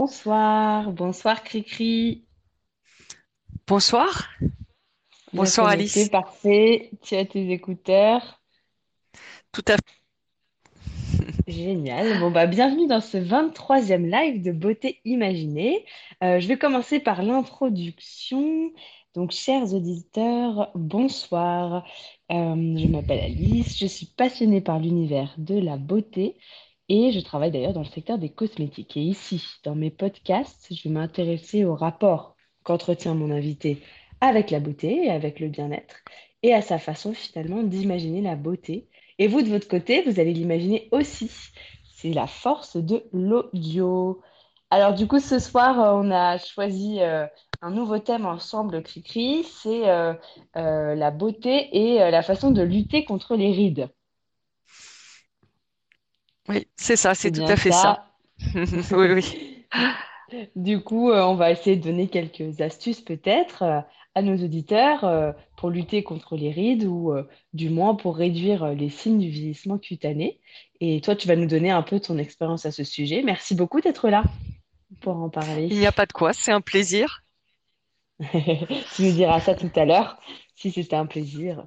Bonsoir, bonsoir Cricri. Bonsoir. Bonsoir Alice. parfait. Tu as tes écouteurs. Tout à fait. Génial. Bon, bah, bienvenue dans ce vingt-troisième live de Beauté Imaginée. Euh, je vais commencer par l'introduction. Donc, chers auditeurs, bonsoir. Euh, je m'appelle Alice, je suis passionnée par l'univers de la beauté et je travaille d'ailleurs dans le secteur des cosmétiques. Et ici, dans mes podcasts, je vais m'intéresser au rapport qu'entretient mon invité avec la beauté et avec le bien-être et à sa façon finalement d'imaginer la beauté et vous, de votre côté, vous allez l'imaginer aussi. C'est la force de l'audio. Alors, du coup, ce soir, euh, on a choisi euh, un nouveau thème ensemble, Cricri. C'est euh, la beauté et la façon de lutter contre les rides. C'est ça, C'est c'est tout à fait ça. ça. Oui, oui. Du coup, euh, on va essayer de donner quelques astuces peut-être euh, à nos auditeurs euh, pour lutter contre les rides ou du moins pour réduire les signes du vieillissement cutané. Et toi, tu vas nous donner un peu ton expérience à ce sujet. Merci beaucoup d'être là pour en parler. Il n'y a pas de quoi, c'est un plaisir. Tu nous diras ça tout à l'heure, si c'était un plaisir.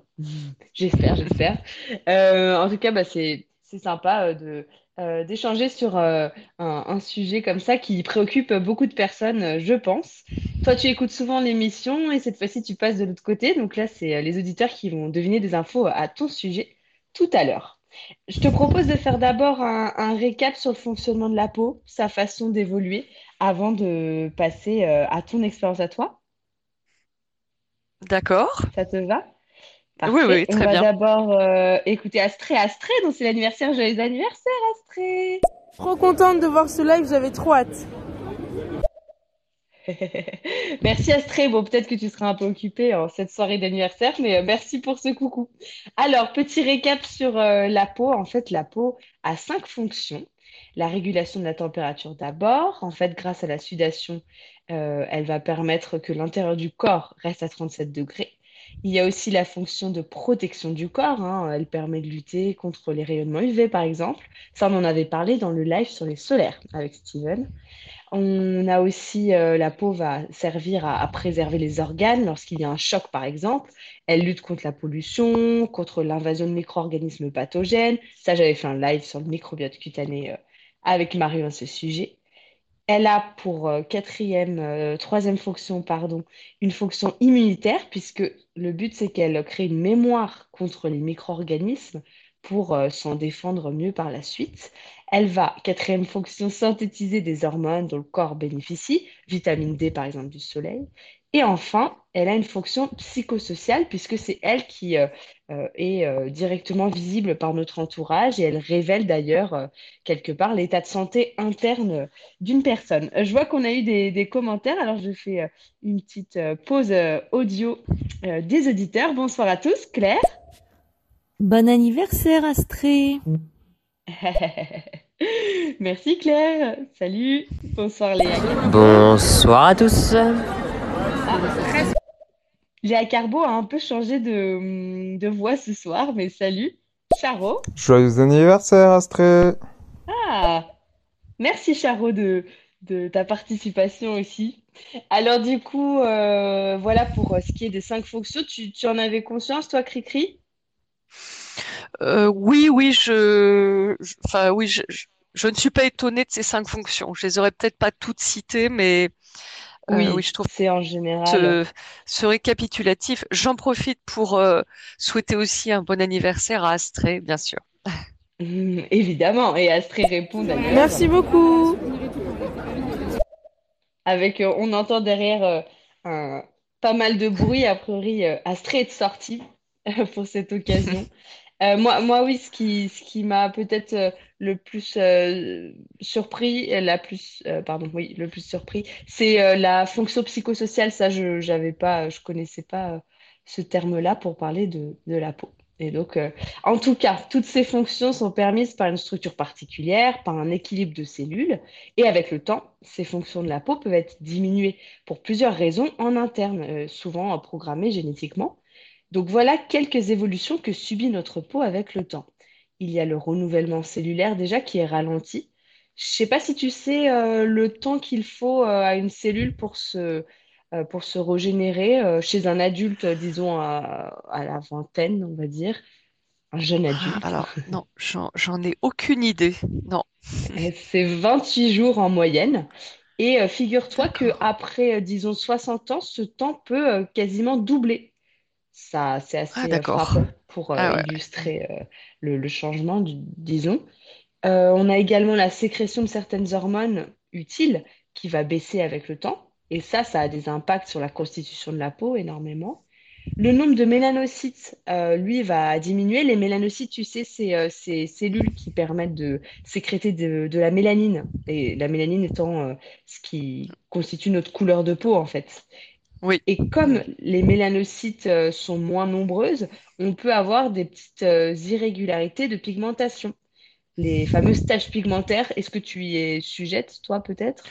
J'espère, j'espère. Euh, en tout cas, bah, c'est c'est sympa de euh, d'échanger sur euh, un, un sujet comme ça qui préoccupe beaucoup de personnes, euh, je pense. Toi, tu écoutes souvent l'émission et cette fois-ci, tu passes de l'autre côté. Donc là, c'est les auditeurs qui vont deviner des infos à ton sujet tout à l'heure. Je te propose de faire d'abord un, un récap sur le fonctionnement de la peau, sa façon d'évoluer, avant de passer euh, à ton expérience à toi. D'accord. Ça te va? Oui, Parfait. oui, On très va bien. d'abord euh, écouter Astrée. Astrée, donc c'est l'anniversaire. Joyeux anniversaire, Astrée! Trop contente de voir ce live, j'avais trop hâte. Merci Astrée. Bon, peut-être que tu seras un peu occupée en cette soirée d'anniversaire, mais euh, merci pour ce coucou. Alors, petit récap sur euh, la peau. En fait, la peau a cinq fonctions. La régulation de la température d'abord. En fait, grâce à la sudation, euh, elle va permettre que l'intérieur du corps reste à 37 degrés. Il y a aussi la fonction de protection du corps. hein. Elle permet de lutter contre les rayonnements UV, par exemple. Ça, on en avait parlé dans le live sur les solaires avec Steven. On a aussi, euh, la peau va servir à, préserver les organes lorsqu'il y a un choc, par exemple. Elle lutte contre la pollution, contre l'invasion de micro-organismes pathogènes. Ça, j'avais fait un live sur le microbiote cutané euh, avec Mario à ce sujet. Elle a pour euh, quatrième, euh, troisième fonction, pardon, une fonction immunitaire, puisque le but, c'est qu'elle crée une mémoire contre les micro-organismes pour euh, s'en défendre mieux par la suite. Elle va, quatrième fonction, synthétiser des hormones dont le corps bénéficie, vitamine D par exemple du soleil. Et enfin, elle a une fonction psychosociale puisque c'est elle qui euh, euh, est euh, directement visible par notre entourage et elle révèle d'ailleurs euh, quelque part l'état de santé interne d'une personne. Je vois qu'on a eu des, des commentaires, alors je fais euh, une petite euh, pause euh, audio euh, des auditeurs. Bonsoir à tous, Claire. Bon anniversaire Astrée. Merci Claire. Salut. Bonsoir Léa. Bonsoir à tous. Léa Carbo a un peu changé de, de voix ce soir, mais salut. Charo. Joyeux anniversaire, Astrée! Ah, merci Charo de, de ta participation aussi. Alors du coup, euh, voilà pour euh, ce qui est des cinq fonctions. Tu, tu en avais conscience, toi, Cricri? Euh, oui, oui, je, je- enfin, oui, je, je- je ne suis pas étonnée de ces cinq fonctions. Je les aurais peut-être pas toutes citées, mais euh, oui, Oui, je trouve c'est en général. ce, ce récapitulatif. J'en profite pour euh, souhaiter aussi un bon anniversaire à Astrée, bien sûr. Évidemment, et Astrée répond d'ailleurs. Merci beaucoup. Avec, euh, on entend derrière euh, un, pas mal de bruit. A priori, euh, Astrée est sortie pour cette occasion. Euh, moi, moi, oui, ce qui, ce qui m'a peut-être euh, le plus euh, surpris, la plus, pardon, oui, le plus surpris, c'est la fonction psychosociale. Ça, je, j'avais pas, je connaissais pas ce terme-là pour parler de, de la peau. Et donc, en tout cas, toutes ces fonctions sont permises par une structure particulière, par un équilibre de cellules. Et avec le temps, ces fonctions de la peau peuvent être diminuées pour plusieurs raisons en interne, souvent programmées génétiquement. Donc voilà quelques évolutions que subit notre peau avec le temps. Il y a le renouvellement cellulaire déjà qui est ralenti. Je sais pas si tu sais euh, le temps qu'il faut euh, à une cellule pour se, euh, pour se régénérer chez un adulte, disons à, à la vingtaine, on va dire, un jeune adulte. alors, non, j'en, ai aucune idée. Non, Et C'est 28 jours en moyenne. Et figure-toi que d'accord. après, euh, disons, 60 ans, ce temps peut quasiment doubler. Ça, c'est Ah, assez euh, d'accord. frappant pour euh, Ah ouais. illustrer euh, le, le changement, du- disons. Euh, on a également la sécrétion de certaines hormones utiles qui va baisser avec le temps. Et ça, ça a des impacts sur la constitution de la peau énormément. Le nombre de mélanocytes, euh, lui, va diminuer. Les mélanocytes, tu sais, c'est euh, ces cellules qui permettent de sécréter de, de la mélanine. Et la mélanine étant euh, ce qui constitue notre couleur de peau, en fait. Oui. Et comme les mélanocytes euh, sont moins nombreuses, on peut avoir des petites euh, irrégularités de pigmentation les fameuses taches pigmentaires. Est-ce que tu y es sujette, toi, peut-être?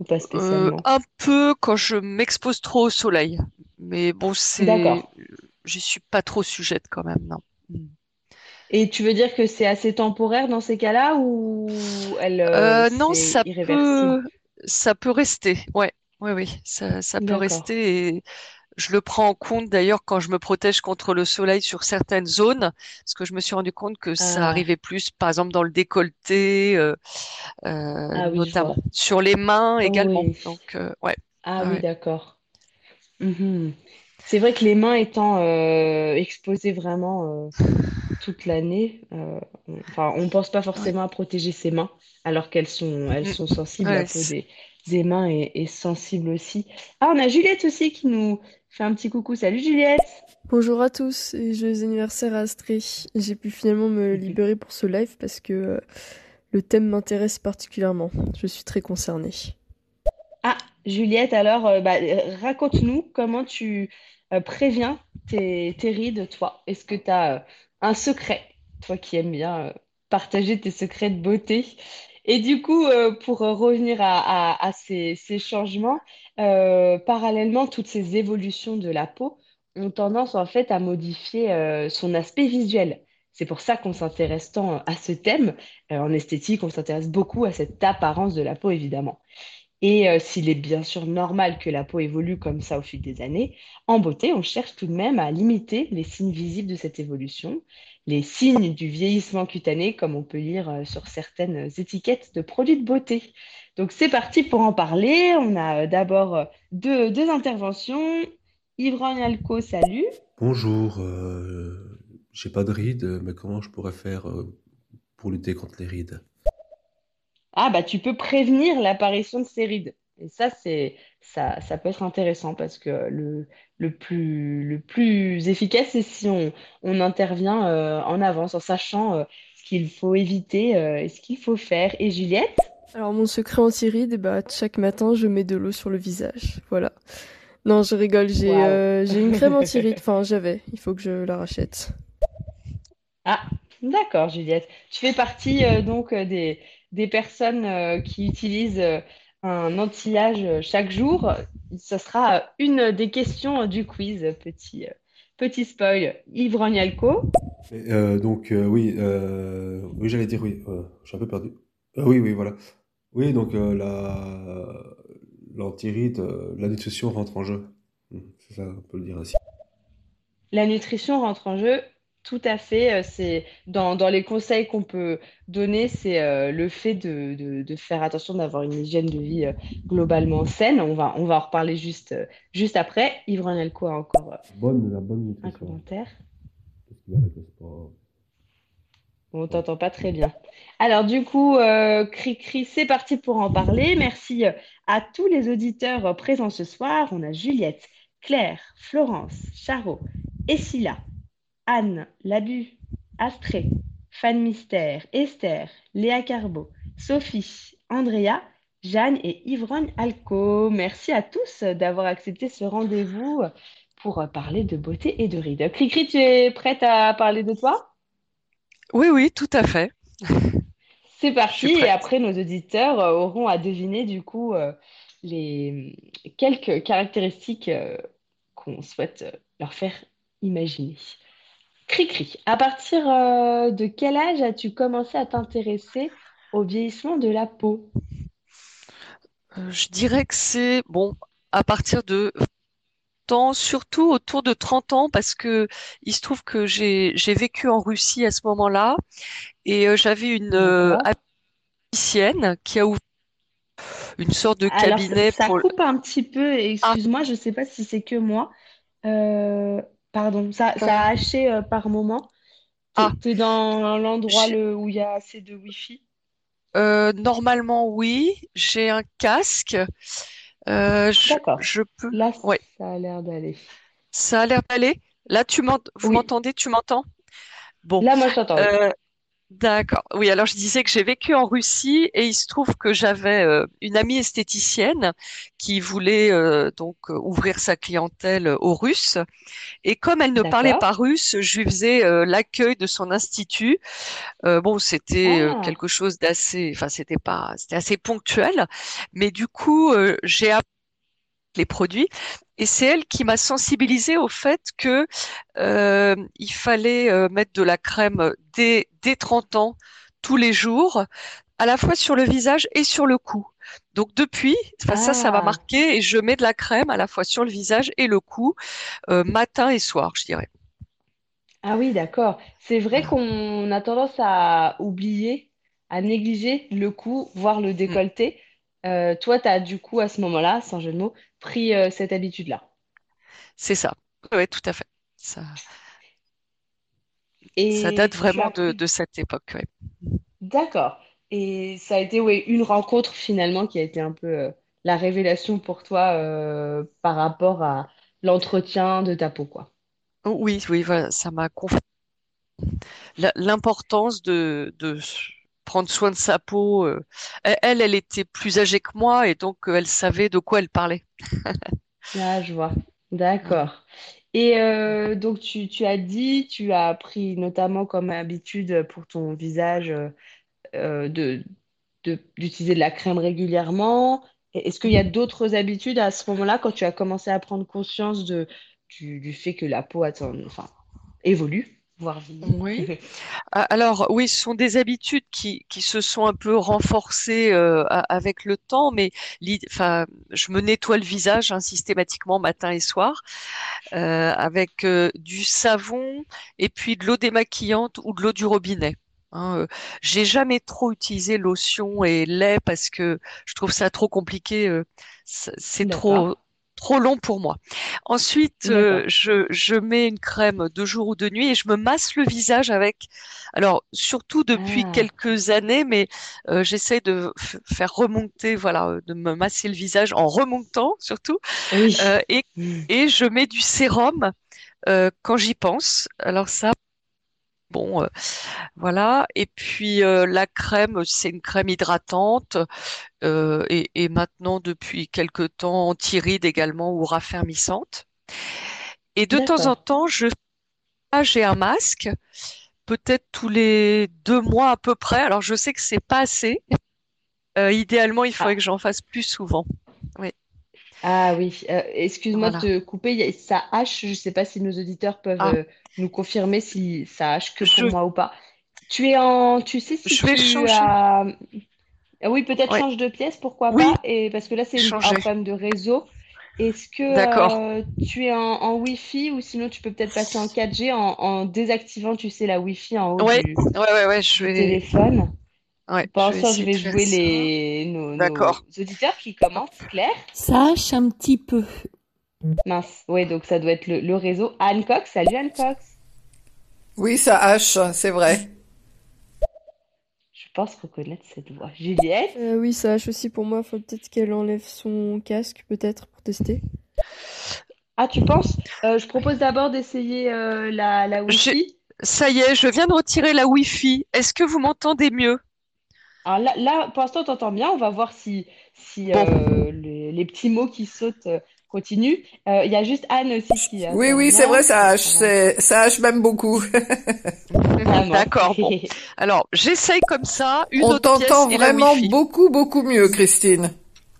Ou pas Euh, spécialement? un peu quand je m'expose trop au soleil. Mais bon, c'est, j'y suis pas trop sujette quand même, non. Et tu veux dire que c'est assez temporaire dans ces cas-là ou elle, euh, non, peut, ça peut rester. Ouais, oui, oui, ça, ça peut rester. Et je le prends en compte d'ailleurs quand je me protège contre le soleil sur certaines zones, parce que je me suis rendu compte que ça Ah, arrivait plus, par exemple dans le décolleté, euh, euh, ah oui, notamment sur les mains également. Oui. Donc, euh, ouais, Ah oui, d'accord. Mhm. C'est vrai que les mains étant exposées vraiment toute l'année, on, enfin, on pense pas ouais, forcément à protéger ses mains, alors qu'elles sont, elles Mm. sont sensibles. Ouais, peau c'est- mains est, est sensible aussi. Ah, on a Juliette aussi qui nous fait un petit coucou. Salut Juliette! Bonjour à tous et joyeux anniversaire à Astrée. J'ai pu finalement me libérer pour ce live parce que euh, le thème m'intéresse particulièrement. Je suis très concernée. Ah, Juliette, alors, euh, bah, raconte-nous comment tu euh, préviens tes, tes rides, toi. Est-ce que tu as un secret, toi qui aimes bien partager tes secrets de beauté? Et du coup, euh, pour revenir à, ces, changements, euh, parallèlement, toutes ces évolutions de la peau ont tendance en fait à modifier euh, son aspect visuel. C'est pour ça qu'on s'intéresse tant à ce thème. En esthétique, on s'intéresse beaucoup à cette apparence de la peau, évidemment. Et euh, s'il est bien sûr normal que la peau évolue comme ça au fil des années, en beauté, on cherche tout de même à limiter les signes visibles de cette évolution, les signes du vieillissement cutané, comme on peut lire euh, sur certaines étiquettes de produits de beauté. Donc c'est parti pour en parler. On a euh, d'abord deux, interventions. Yvonne Alco, salut. Bonjour, j'ai pas de rides, mais comment je pourrais faire pour lutter contre les rides? Ah bah tu peux prévenir l'apparition de ces rides. Et ça, c'est ça, ça peut être intéressant parce que le, le plus, le plus efficace, c'est si on, on intervient euh, en avance, en sachant euh, ce qu'il faut éviter euh, et ce qu'il faut faire. Et Juliette? Alors mon secret anti-rides, eh bah, chaque matin je mets de l'eau sur le visage. Voilà. Non, je rigole, j'ai une crème anti-rides, enfin j'avais, il faut que je la rachète. Ah, d'accord, Juliette. Tu fais partie donc des, des personnes euh, qui utilisent euh, un anti-âge euh, chaque jour. Ce sera une des questions du quiz. Petit, petit spoil. Yves Rognalco. Euh, donc euh, oui, euh, oui j'allais dire oui, je suis un peu perdu. Oui, oui, voilà. Oui, donc la l'antiride, la nutrition rentre en jeu. Hmm, C'est ça, on peut le dire ainsi. La nutrition rentre en jeu, tout à fait. euh, C'est dans, dans les conseils qu'on peut donner, c'est euh, le fait de, de- de faire attention d'avoir une hygiène de vie euh, globalement saine. On va, on va en reparler juste, euh, juste après. Yves Rognalco a encore Bonne, la bonne un commentaire? Tout ce qui va avec le sport. On t'entend pas très bien. Alors du coup, Cri-Cri, c'est parti pour en parler. Merci à tous les auditeurs présents ce soir. On a Juliette, Claire, Florence, Charo, Essila, Anne, Labu, Astrée, Fan Mystère, Esther, Léa Carbo, Sophie, Andrea, Jeanne et Yvonne Alco. Merci à tous d'avoir accepté ce rendez-vous pour parler de beauté et de rides. Cri-Cri, tu es prête à parler de toi? oui, oui, tout à fait. C'est parti, et après nos auditeurs euh, auront à deviner du coup euh, les quelques caractéristiques euh, qu'on souhaite leur faire imaginer. Cri-cri, à partir euh, de quel âge as-tu commencé à t'intéresser au vieillissement de la peau? Euh, je dirais que c'est bon à partir de temps, surtout autour de 30 ans, parce que il se trouve que j'ai vécu en Russie à ce moment-là et euh, j'avais une euh, qui a ouvert une sorte de Alors, ça, cabinet ça pour. coupe un petit peu, Ah, excuse-moi, je ne sais pas si c'est que moi. Euh, pardon, ça, ça a haché euh, par moment. T'es, ah, t'es dans l'endroit le, où il y a assez de Wi-Fi? euh, normalement oui, j'ai un casque. Euh, D'accord. je peux. Là, Ouais, ça a l'air d'aller. ça a l'air d'aller. Là, tu vous Oui. m'entendez? Tu m'entends? Bon. Là, moi, je t'entends, D'accord. Oui, alors je disais que j'ai vécu en Russie et il se trouve que j'avais euh, une amie esthéticienne qui voulait euh, donc euh, ouvrir sa clientèle aux Russes. Et comme elle ne parlait pas russe, je lui faisais euh, l'accueil de son institut. Euh, bon, c'était Ah, quelque chose d'assez, enfin, c'était pas, c'était assez ponctuel, mais du coup, j'ai appris les produits et c'est elle qui m'a sensibilisée au fait que euh, il fallait euh, mettre de la crème dès, dès 30 ans, tous les jours, à la fois sur le visage et sur le cou. Donc depuis, ça, ça m'a ah, marqué et je mets de la crème à la fois sur le visage et le cou, euh, matin et soir, je dirais. ah oui, d'accord. C'est vrai qu'on a tendance à oublier, à négliger le cou, voire le Mm. décolleté. Euh, toi, tu as du coup, à ce moment-là, sans jeu de mots, pris euh, cette habitude-là. C'est ça. Oui, tout à fait. Ça, ça date as vraiment de, cette époque. ouais. D'accord. Et ça a été oui, une rencontre finalement qui a été un peu euh, la révélation pour toi euh, par rapport à l'entretien de ta peau, quoi. Oui, oui, voilà, ça m'a l'importance de, prendre soin de sa peau. euh. Elle, elle était plus âgée que moi et donc euh, elle savait de quoi elle parlait. Ah, je vois. D'accord. Et euh, donc tu, tu as dit, tu as pris notamment comme habitude pour ton visage euh, de, d'utiliser de la crème régulièrement. Est-ce qu'il y a d'autres habitudes à ce moment-là quand tu as commencé à prendre conscience de, du, du fait que la peau a ton- enfin, évolue, voire? Oui. A- Alors, oui, ce sont des habitudes qui, qui se sont un peu renforcées euh, avec le temps, mais enfin, je me nettoie le visage hein, systématiquement matin et soir euh, avec euh, du savon et puis de l'eau démaquillante ou de l'eau du robinet. Hein, euh, j'ai jamais trop utilisé lotion et lait parce que je trouve ça trop compliqué. euh, c'est trop trop long pour moi. Ensuite, euh, je, je mets une crème de jour ou de nuit et je me masse le visage avec. Alors, surtout depuis Ah, quelques années, mais euh, j'essaie de faire remonter, voilà, euh, de me masser le visage en remontant surtout. oui. Euh, et, Hmm. et je mets du sérum euh, quand j'y pense. Alors ça, bon, euh, voilà. Et puis euh, la crème, c'est une crème hydratante euh, et, et maintenant depuis quelque temps anti-rides également ou raffermissante. Et de temps en temps, je ah, j'ai un masque, peut-être tous les deux mois à peu près. Alors je sais que c'est pas assez. Idéalement, il faudrait que Ah, j'en fasse plus souvent. Oui, ah oui, euh, excuse-moi de voilà. te couper, il y a- ça hache, je ne sais pas si nos auditeurs peuvent Ah, euh, nous confirmer si ça hache que pour je, moi ou pas. Tu es en, tu sais si je vais tu changer. as, ah oui, peut-être Ouais. change de pièce, pourquoi Oui, pas, et parce que là c'est une- un changer. problème de réseau. Est-ce D'accord. que euh, tu es en, en Wi-Fi ou sinon tu peux peut-être passer en 4G en, en désactivant, tu sais, la Wi-Fi en haut Ouais, du, ouais, ouais, ouais, je du vais, téléphone? Ouais, Pour je vais l'instant, je vais jouer ça. les, nos, auditeurs qui commencent. Claire? Ça hache un petit peu. Mince. Oui, donc ça doit être le, le réseau. Anne Cox, salut Anne Cox. Oui, ça hache, c'est vrai. Je pense reconnaître cette voix. Juliette? Euh, oui, ça hache aussi pour moi. Faut peut-être qu'elle enlève son casque, peut-être, pour tester. Ah, tu penses? Euh, je propose d'abord d'essayer euh, la, Wi-Fi. Ça y est, je viens de retirer la Wi-Fi. Est-ce que vous m'entendez mieux? Alors là, là, pour l'instant, on t'entend bien. On va voir si, si Bon, euh, les, les petits mots qui sautent euh, continuent. Euh, Il y a juste Anne aussi qui Oui, oui, c'est vrai, ça hache, ça hache même beaucoup. Vraiment. d'accord, bon. Alors, j'essaye comme ça, une On t'entend vraiment beaucoup, beaucoup mieux, Christine.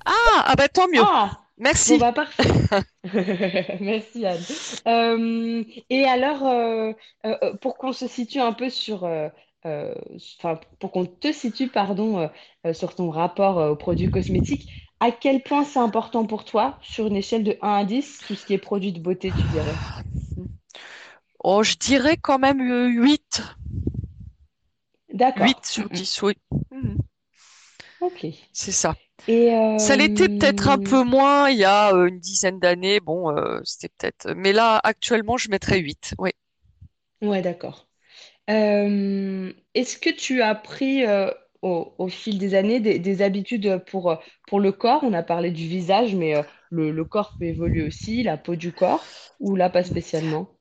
Ah, ah bah tant mieux. Ah! Bon, Merci. bah parfait. Merci Anne. Euh, et alors, euh, euh, euh, pour qu'on se situe un peu sur euh, pour qu'on te situe, pardon, euh, euh, sur ton rapport euh, aux produits cosmétiques, à quel point c'est important pour toi sur une échelle de 1 à 10, tout ce qui est produits de beauté, tu dirais? Oh, je dirais quand même euh, 8. 8 D'accord. sur Mm, 10, oui. Mhm. Ok. C'est ça. Et Ça l'était peut-être un peu moins il y a une dizaine d'années. Bon, euh, c'était peut-être. Mais là, actuellement, je mettrais 8. Oui. ouais, d'accord. Euh, est-ce que tu as pris euh, au, fil des années des, des habitudes pour, le corps? On a parlé du visage, mais euh, le corps peut évoluer aussi, la peau du corps, ou là pas spécialement?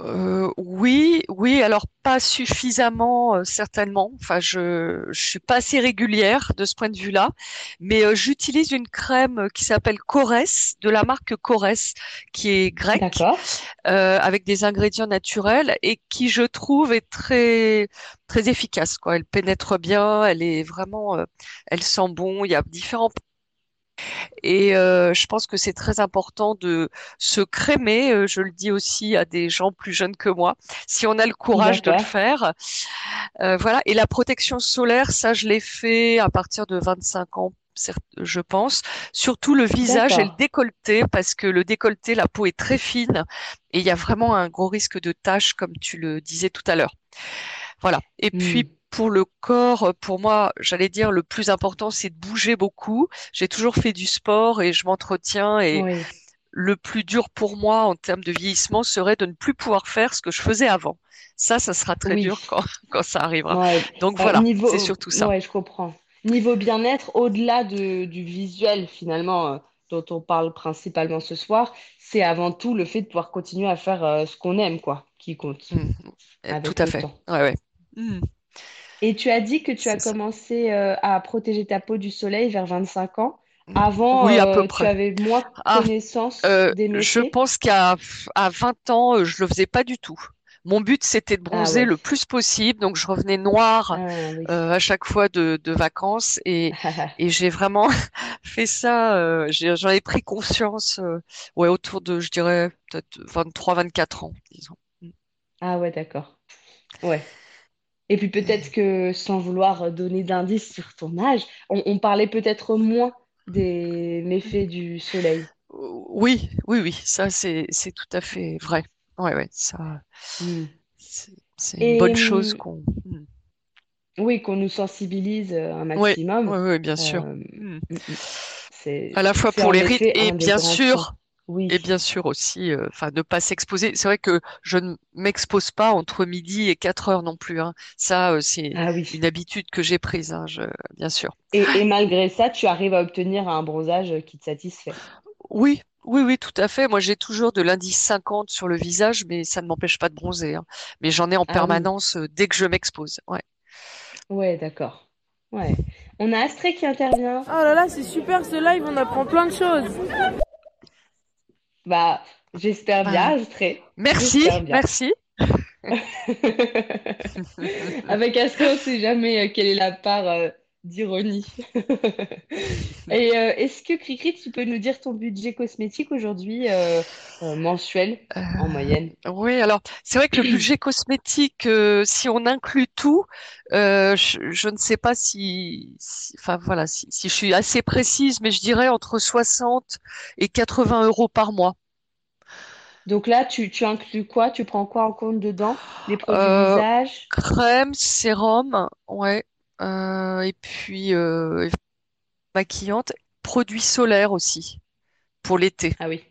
Euh, oui, oui, alors pas suffisamment euh, certainement. Enfin, je je suis pas assez régulière de ce point de vue-là, mais euh, j'utilise une crème qui s'appelle Corès, de la marque Corès, qui est grecque, euh, avec des ingrédients naturels et qui, je trouve, est très très efficace, quoi. Elle pénètre bien, elle est vraiment, euh, elle sent bon. Il y a différents et euh, je pense que c'est très important de se crémer. euh, je le dis aussi à des gens plus jeunes que moi, si on a le courage de le faire. Euh, voilà. Et la protection solaire, ça, je l'ai fait à partir de 25 ans. Je pense, surtout le visage et le décolleté, parce que le décolleté, la peau est très fine et il y a vraiment un gros risque de taches, comme tu le disais tout à l'heure. Voilà. Et Hmm. puis pour le corps, pour moi, j'allais dire le plus important, c'est de bouger beaucoup. J'ai toujours fait du sport et je m'entretiens et Oui. le plus dur pour moi en termes de vieillissement serait de ne plus pouvoir faire ce que je faisais avant. Ça, ça sera très dur Oui. quand, quand ça arrivera. Ouais. Donc Euh, voilà, c'est niveau, surtout ça. ouais, je comprends. Niveau bien-être, au-delà de, du visuel finalement euh, dont on parle principalement ce soir, c'est avant tout le fait de pouvoir continuer à faire euh, ce qu'on aime, quoi, qui compte Mm. Euh, Tout avec à fait. Ouais, ouais. Mm. Et tu as dit que tu as ça. commencé euh, à protéger ta peau du soleil vers 25 ans. Mm. Avant, Oui, à peu euh, tu près. avais moins Ah, connaissance euh, des je méfaits? pense qu'à à 20 ans, je le faisais pas du tout. Mon but, c'était de Ah bronzer le plus possible, donc je revenais noire Ah oui. à chaque fois de, de vacances et, et j'ai vraiment fait ça, j'en ai pris conscience ouais, autour de, je dirais, peut-être 23, 24 ans, disons. Ah ouais, d'accord. Ouais. Et puis peut-être que sans vouloir donner d'indices sur ton âge, on, on parlait peut-être moins des méfaits du soleil. Oui, oui, oui, ça c'est tout à fait vrai. Ouais, ouais, ça Hmm. c'est une bonne chose qu'on. Mm. oui, qu'on nous sensibilise un maximum. oui, oui, bien sûr. Euh, À la fois pour les effet et bien grands et bien sûr aussi, euh, enfin, ne pas s'exposer. C'est vrai que je ne m'expose pas entre midi et 4 heures non plus, hein. Ça, euh, c'est Ah une habitude que j'ai prise, hein, je, bien sûr. Et, et malgré ça, tu arrives à obtenir un bronzage qui te satisfait? Oui, oui, oui, tout à fait. Moi, j'ai toujours de l'indice 50 sur le visage, mais ça ne m'empêche pas de bronzer, hein. Mais j'en ai en Ah oui. permanence euh, dès que je m'expose. Ouais. Ouais, d'accord. Ouais. On a Astrée qui intervient. Oh là là, c'est super ce live, on apprend plein de choses. Bah, j'espère bien, Ah, merci, merci. Avec Astrée, on ne sait jamais euh, quelle est la part euh, d'ironie. Et euh, est-ce que Cricri, tu peux nous dire ton budget cosmétique aujourd'hui, euh, euh, mensuel, en moyenne? oui, alors c'est vrai que le budget cosmétique, euh, si on inclut tout, je, je ne sais pas si, si- enfin voilà, si, si je suis assez précise, mais je dirais entre 60 et 80 euros par mois. Donc là, tu, tu inclus quoi? Tu prends quoi en compte dedans? Les produits visage? crème, sérum, ouais, euh, et puis euh, maquillante, produits solaires aussi pour l'été. Ah oui.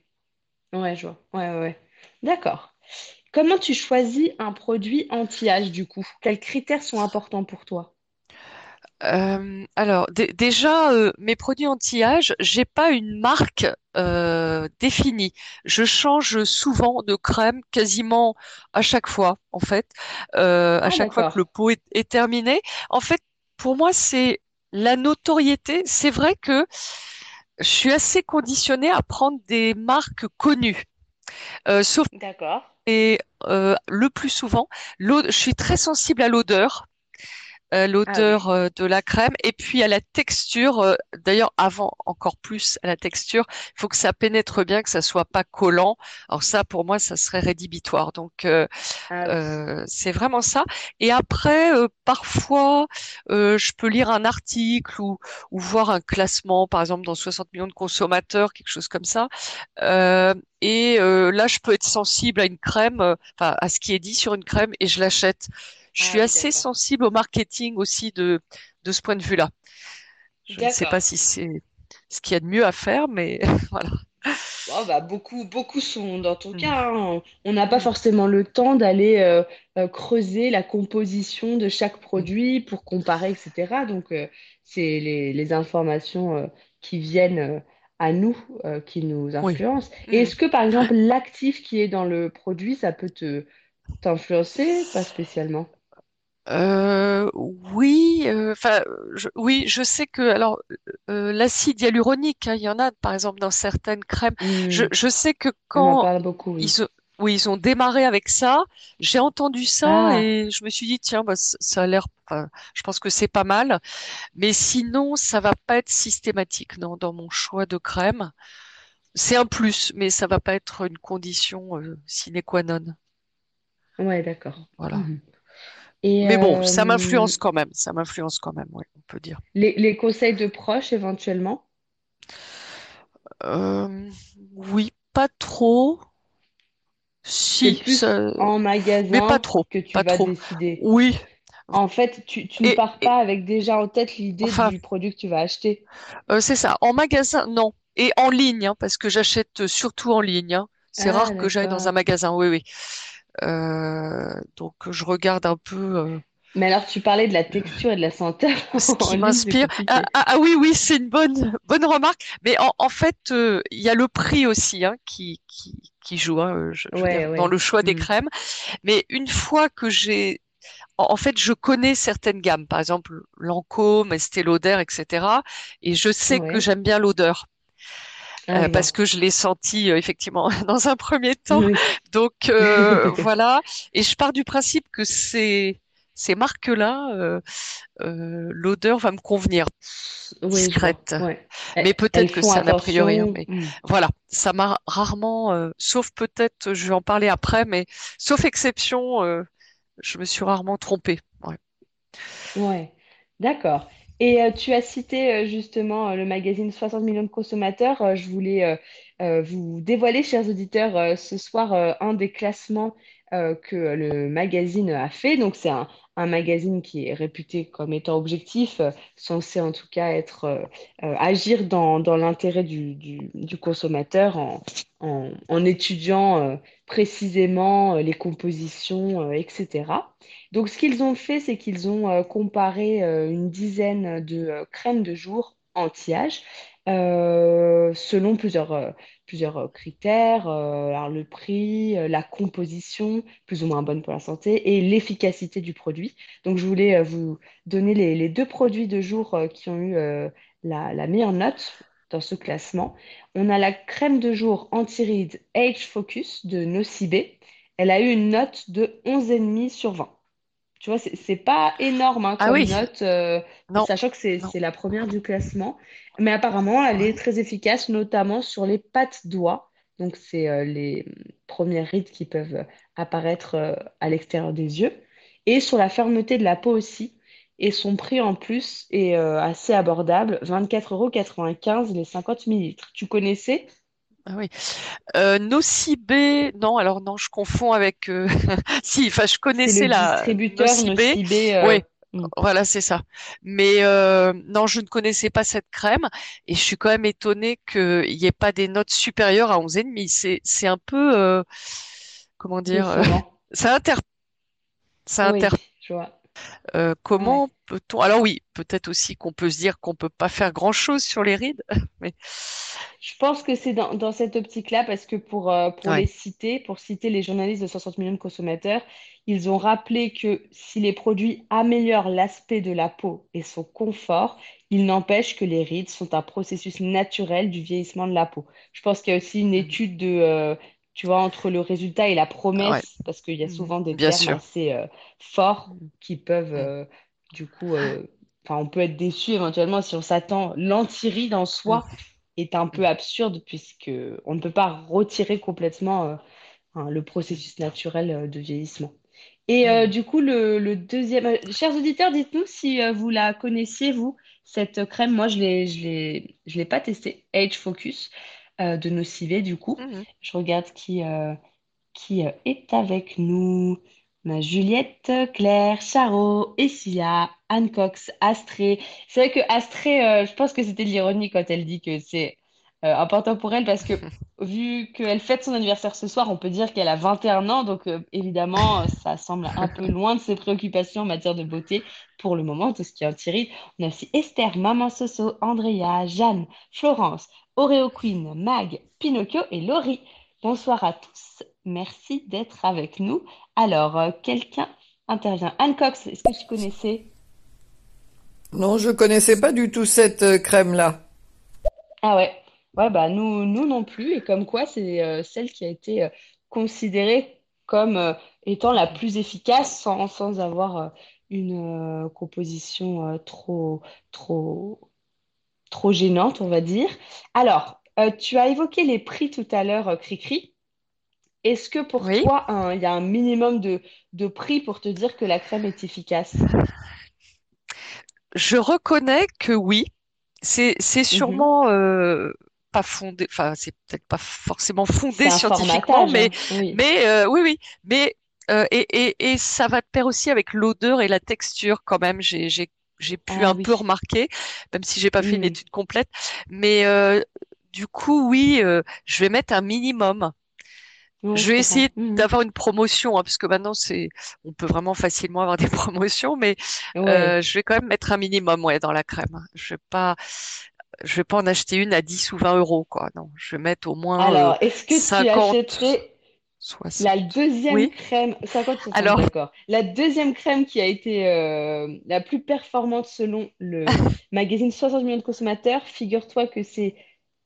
Ouais, je vois. Ouais, ouais, ouais. D'accord. Comment tu choisis un produit anti-âge du coup? Quels critères sont importants pour toi? Euh, alors dé- déjà euh, mes produits anti-âge, j'ai pas une marque euh, définie. Je change souvent de crème quasiment à chaque fois en fait, à Ah, chaque fois que le d'accord. pot est, est terminé. En fait, pour moi c'est la notoriété. C'est vrai que je suis assez conditionnée à prendre des marques connues, Euh, sauf D'accord. et euh, le plus souvent, je suis très sensible à l'odeur. À Ah l'odeur oui. euh, de la crème et puis à la texture. euh, d'ailleurs, avant encore plus à la texture, il faut que ça pénètre bien, que ça soit pas collant. Alors ça, pour moi, ça serait rédhibitoire. Donc euh, Ah oui. euh, c'est vraiment ça. Et après, euh, parfois, euh, je peux lire un article ou, ou voir un classement, par exemple dans 60 millions de consommateurs, quelque chose comme ça. Euh, et euh, là, je peux être sensible à une crème, euh, enfin à ce qui est dit sur une crème, et je l'achète. Je Ah suis oui, assez sensible au marketing aussi de, de ce point de vue-là. Je ne sais pas si c'est ce qu'il y a de mieux à faire, mais voilà. Oh, bah, beaucoup, beaucoup sont dans ton Mm. cas. hein. On n'a pas forcément le temps d'aller euh, euh, creuser la composition de chaque Mm. produit pour comparer, etc. Donc, euh, c'est les, les informations qui viennent à nous qui nous Oui. influencent. Et Mm. est-ce que, par exemple, l'actif qui est dans le produit, ça peut te t'influencer? Pas spécialement. Euh, oui, euh, enfin, je, oui, je sais que alors euh, l'acide hyaluronique, hein, il y en a par exemple dans certaines crèmes. Je, je sais que On en quand parle beaucoup, oui. ils ont, oui, ils ont démarré avec ça, j'ai entendu ça Ah, et je me suis dit tiens, bah, ça a l'air, je pense que c'est pas mal, mais sinon ça va pas être systématique non, dans mon choix de crème. C'est un plus, mais ça va pas être une condition euh, sine qua non. ouais, d'accord. Voilà. Mhm. Et Mais bon, ça euh, m'influence quand même, ça m'influence quand même, on peut dire. les, les conseils de proches éventuellement? Euh, oui, pas trop. Si, plus ça- en mais pas magasin trop, que tu pas vas trop. décider. Oui, En fait, tu, tu ne pars et- pas avec déjà en tête l'idée enfin, du produit que tu vas acheter. euh, c'est ça. En magasin, non. Et en ligne, hein, parce que j'achète surtout en ligne. hein. C'est Ah, rare que j'aille dans un magasin. Oui, oui. Euh, donc je regarde un peu euh, Mais alors, tu parlais de la texture et de la senteur. ce qui m'inspire. Ah, ah, ah oui, oui, c'est une bonne, bonne remarque. Mais en, en fait, euh, il y a le prix aussi hein, qui, qui, qui joue. hein, je, je veux Ouais, dire, dans le choix des Hmm. crèmes. Mais une fois que j'ai En en fait, je connais certaines gammes, par exemple Lancôme, Estée Lauder, etc. Et je sais que j'aime bien l'odeur Ah, euh, parce que je l'ai senti euh, effectivement dans un premier temps. Oui. Donc euh, voilà. Et je pars du principe que ces ces marques-là, euh, euh, l'odeur va me convenir, Oui, discrète. Ouais. Mais peut-être que c'est un a priori. mais Hmm. voilà, ça m'a rarement, euh, sauf peut-être, je vais en parler après, mais sauf exception, euh, je me suis rarement trompée. Ouais. Ouais, d'accord. Et euh, tu as cité euh, justement euh, le magazine 60 millions de consommateurs. Je voulais vous dévoiler, chers auditeurs, ce soir un des classements euh, que le magazine a fait. Donc c'est un, magazine qui est réputé comme étant objectif, euh, censé en tout cas être euh, agir dans, dans l'intérêt du, du- consommateur en, en- en étudiant précisément les compositions, etc. Donc, ce qu'ils ont fait, c'est qu'ils ont comparé une dizaine de crèmes de jour anti-âge euh, selon plusieurs, euh, plusieurs euh, critères, alors le prix, la composition, plus ou moins bonne pour la santé, et l'efficacité du produit. Donc, je voulais vous donner les, deux produits de jour qui ont eu la, la meilleure note dans ce classement. On a la crème de jour anti-rides Age Focus de Nocibé. Elle a eu une note de 11,5 sur 20. Tu vois, c'est pas énorme hein, Ah comme oui, note, euh, sachant que c'est la première du classement. Mais apparemment, elle est très efficace, notamment sur les pattes doigts. Donc, c'est euh, les premières rides qui peuvent apparaître euh, à l'extérieur des yeux. Et sur la fermeté de la peau aussi. Et son prix en plus est assez abordable, 24,95 € les 50 millilitres. Tu connaissais? Ah oui. Euh, Nocibé, non, alors non, je confonds avec. euh, Si, enfin, je le connaissais la distributeur Nocibé. Nocibé. euh, Oui, hmm. voilà, c'est ça. Mais euh, non, je ne connaissais pas cette crème et je suis quand même étonnée qu'il n'y ait pas des notes supérieures à 11,5. C'est, c'est un peu, euh, comment dire, euh, ça inter, ça Oui, inter. Euh, Ouais. comment peut-on? Alors oui, peut-être aussi qu'on peut se dire qu'on peut pas faire grand-chose sur les rides, mais Je pense que c'est dans, dans cette optique-là parce que pour, euh, pour les citer, pour citer les journalistes de 60 millions de consommateurs, ils ont rappelé que si les produits améliorent l'aspect de la peau et son confort, il n'empêche que les rides sont un processus naturel du vieillissement de la peau. Je pense qu'il y a aussi une Mhm. étude de, euh, tu vois, entre le résultat et la Ouais, promesse, parce qu'il y a Mhm. souvent des Bien termes sûr. assez euh, forts qui peuvent euh, du coup, euh, enfin, on peut être déçu éventuellement si on s'attend. L'anti-ride en Mm. soi est un peu absurde puisque on ne peut pas retirer complètement euh, hein, le processus naturel euh, de vieillissement. Et euh, Mm. du coup, le, le deuxième, chers auditeurs, dites-nous si euh, vous la connaissiez, vous, cette crème. Moi, je l'ai, je l'ai, je l'ai pas testée. Age Focus euh, de Nocivé, du coup. Mhm. Je regarde qui, euh, qui euh, est avec nous. On a Juliette, Claire, Charo, Essia, Anne Cox, Astrée. C'est vrai que Astrée, je pense que c'était de l'ironie quand elle dit que c'est important pour elle parce que vu qu'elle fête son anniversaire ce soir, on peut dire qu'elle a 21 ans. Donc évidemment, ça semble un peu loin de ses préoccupations en matière de beauté pour le moment, tout ce qui est anti-rides. On a aussi Esther, Maman Soso, Andrea, Jeanne, Florence, Oreo Queen, Mag, Pinocchio et Laurie. Bonsoir à tous. Merci d'être avec nous. Alors, euh, quelqu'un intervient. Anne Cox, est-ce que tu connaissais? Non, je connaissais pas du tout cette euh, crème-là. Ah ouais. Ouais, bah nous, nous non plus. Et comme quoi, c'est euh, celle qui a été considérée comme étant la plus efficace sans, sans avoir une composition trop, trop, trop gênante, on va dire. Alors, euh, tu as évoqué les prix tout à l'heure, euh, Cricri. Est-ce que pour Oui. toi, un- il y a un minimum de, de prix pour te dire que la crème est efficace? Je reconnais que oui, c'est Mhm. sûrement euh, pas fondé, enfin c'est peut-être pas forcément fondé scientifiquement, mais hein. Oui. mais oui oui, mais euh, et, et et ça va de pair aussi avec l'odeur et la texture quand même. J'ai j'ai pu Ah un peu remarquer, même si j'ai pas fait une Hmm. étude complète, mais euh, du coup oui, euh, je vais mettre un minimum. Je vais essayer Mhm. d'avoir une promotion, hein, parce que maintenant c'est, on peut vraiment facilement avoir des promotions, mais Ouais. euh, je vais quand même mettre un minimum, ouais, dans la crème. Je vais pas, je vais pas en acheter une à 10 ou 20 euros, quoi. Non, je vais mettre au moins euh, Alors, est-ce que tu 50, achèterais 60. la deuxième Oui. crème, 50-60, Alors, d'accord. La deuxième crème qui a été euh, la plus performante selon le magazine 60 millions de consommateurs, figure-toi que c'est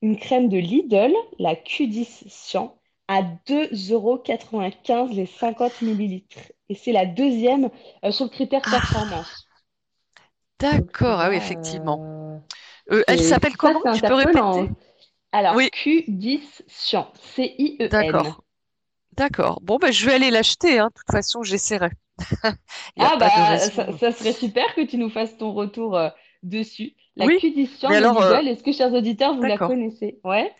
une crème de Lidl, la Q10 Cyan, à 2,95€ les 50 millilitres. Et c'est la deuxième euh, sur le critère ah, performance. D'accord, ah oui, effectivement. euh, elle s'appelle comment? Tu peux répéter? hein. Alors, Oui, Q10 Cyan, C-I-E-N. d'accord, d'accord. Bon, ben, je vais aller l'acheter, hein. De toute façon, j'essaierai. Il n'y a Ah pas de bah ça, serait super que tu nous fasses ton retour euh, dessus. La Oui, mais Q10 de alors, euh, est-ce que chers auditeurs, vous la connaissez? Ouais?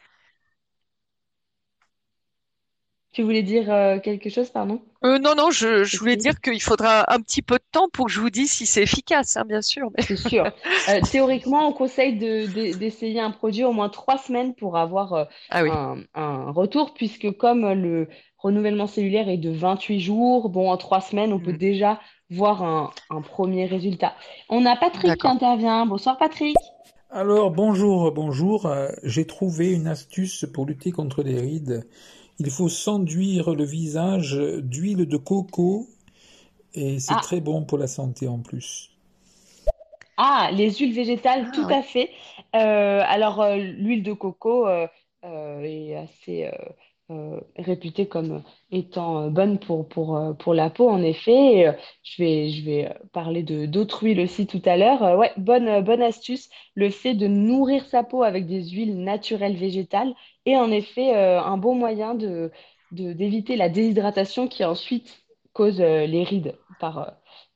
Tu voulais dire euh, quelque chose, pardon, Euh, non, non, je, je voulais dire qu'il faudra un petit peu de temps pour que je vous dise si c'est efficace, hein, bien sûr. Mais... C'est sûr. Euh, théoriquement, on conseille de- de- d'essayer un produit au moins trois semaines pour avoir euh, Ah oui, un, un retour, puisque comme le renouvellement cellulaire est de 28 jours, bon, en trois semaines, on peut Hmm, déjà voir un, un premier résultat. On a Patrick qui intervient. Bonsoir Patrick. Alors, bonjour, bonjour. J'ai trouvé une astuce pour lutter contre les rides. Il faut s'enduire le visage d'huile de coco et c'est Ah, très bon pour la santé en plus. Ah, les huiles végétales, tout Ah à fait. Euh, alors, euh, l'huile de coco euh, euh, est assez réputée comme étant euh, bonne pour, pour, euh, pour la peau, en effet. Et, euh, je vais, je vais euh, parler d'autres huiles aussi tout à l'heure. Euh, ouais, bonne, euh, bonne astuce, le fait de nourrir sa peau avec des huiles naturelles végétales est en effet euh, un bon moyen de, de- d'éviter la déshydratation qui ensuite cause euh, les rides par, euh,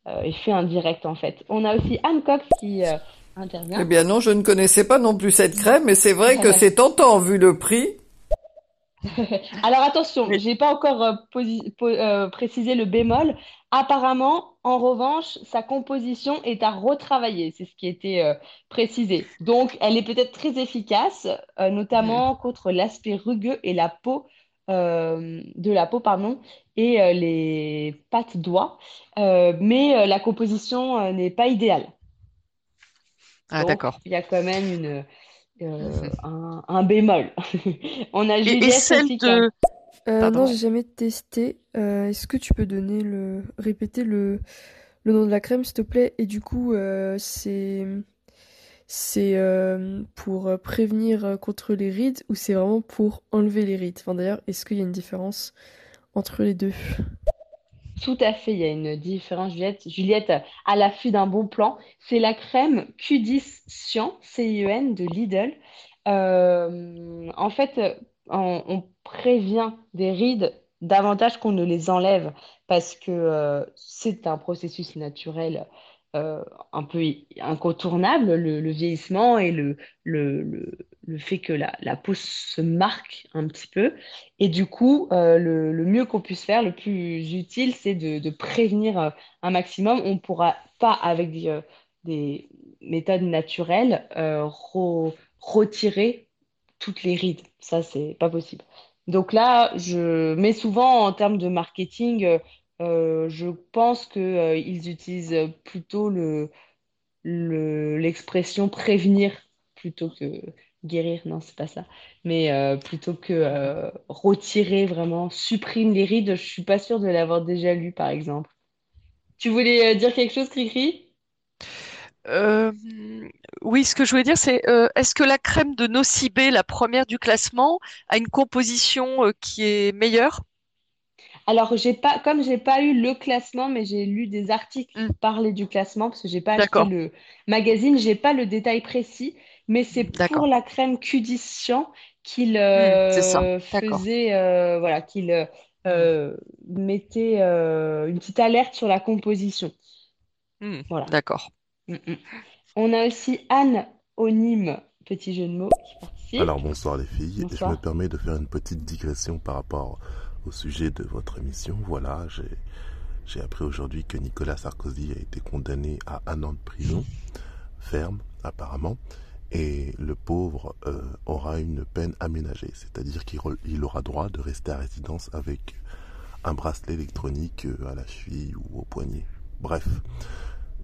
euh, effet indirect en fait. On a aussi Anne Cox qui euh, Eh intervient. bien non, je ne connaissais pas non plus cette crème, mais c'est vrai que c'est tentant vu le prix. Alors attention, oui, j'ai pas encore euh, euh, précisé le bémol. Apparemment, en revanche, sa composition est à retravailler. C'est ce qui était euh, précisé. Donc, elle est peut-être très efficace, euh, notamment contre l'aspect rugueux et la peau euh, de la peau, pardon, et euh, les pattes doigts. Euh, mais la composition n'est pas idéale. ah d'accord. il y a quand même une, un, un bémol. On a Et, et Juliette celle aussi qui a... de... Euh, non, j'ai jamais testé. Euh, est-ce que tu peux donner le, répéter le, le nom de la crème, s'il te plaît? Et du coup, euh, c'est, c'est euh, pour euh, prévenir euh, contre les rides ou c'est vraiment pour enlever les rides? Enfin, d'ailleurs, est-ce qu'il y a une différence entre les deux? Tout à fait, il y a une différence, Juliette. Juliette, à l'affût d'un bon plan, c'est la crème Q10 Cyan, C-I-E-N, de Lidl. Euh, en fait, on, prévient des rides davantage qu'on ne les enlève parce que euh, c'est un processus naturel euh, un peu incontournable, le, le vieillissement et le, le, le, le fait que la, la peau se marque un petit peu. Et du coup, euh, le, le mieux qu'on puisse faire, le plus utile, c'est de, de prévenir euh, un maximum. On ne pourra pas, avec des, euh, des méthodes naturelles, re- retirer toutes les rides. Ça, c'est pas possible. Donc là, je mets souvent en termes de marketing, je pense que, euh, ils utilisent plutôt le, le- l'expression prévenir plutôt que guérir. Non, c'est pas ça. Mais euh, plutôt que euh, retirer vraiment, supprime les rides. Je suis pas sûre de l'avoir déjà lu, par exemple. Tu voulais euh, dire quelque chose, Cricri? Oui, ce que je voulais dire, c'est est-ce que la crème de Nocibé, la première du classement, a une composition qui est meilleure? Alors, j'ai pas, comme j'ai pas eu le classement, mais j'ai lu des articles Hmm, qui parlaient du classement parce que j'ai pas acheté le magazine, j'ai pas le détail précis, mais c'est pour la crème Q10 qu'il Hmm, euh, faisait, euh, voilà, qu'il euh, Hmm, mettait euh, une petite alerte sur la composition. hmm, Voilà. d'accord. On a aussi Anne Onime, petit jeu de mots, qui Alors bonsoir les filles, je me Bonsoir. permets de faire une petite digression par rapport au sujet de votre émission. Voilà, j'ai j'ai appris aujourd'hui que Nicolas Sarkozy a été condamné à un an de prison ferme apparemment et le pauvre euh, aura une peine aménagée, c'est-à-dire qu'il aura droit de rester à résidence avec un bracelet électronique euh, à la cheville ou au poignet. Bref,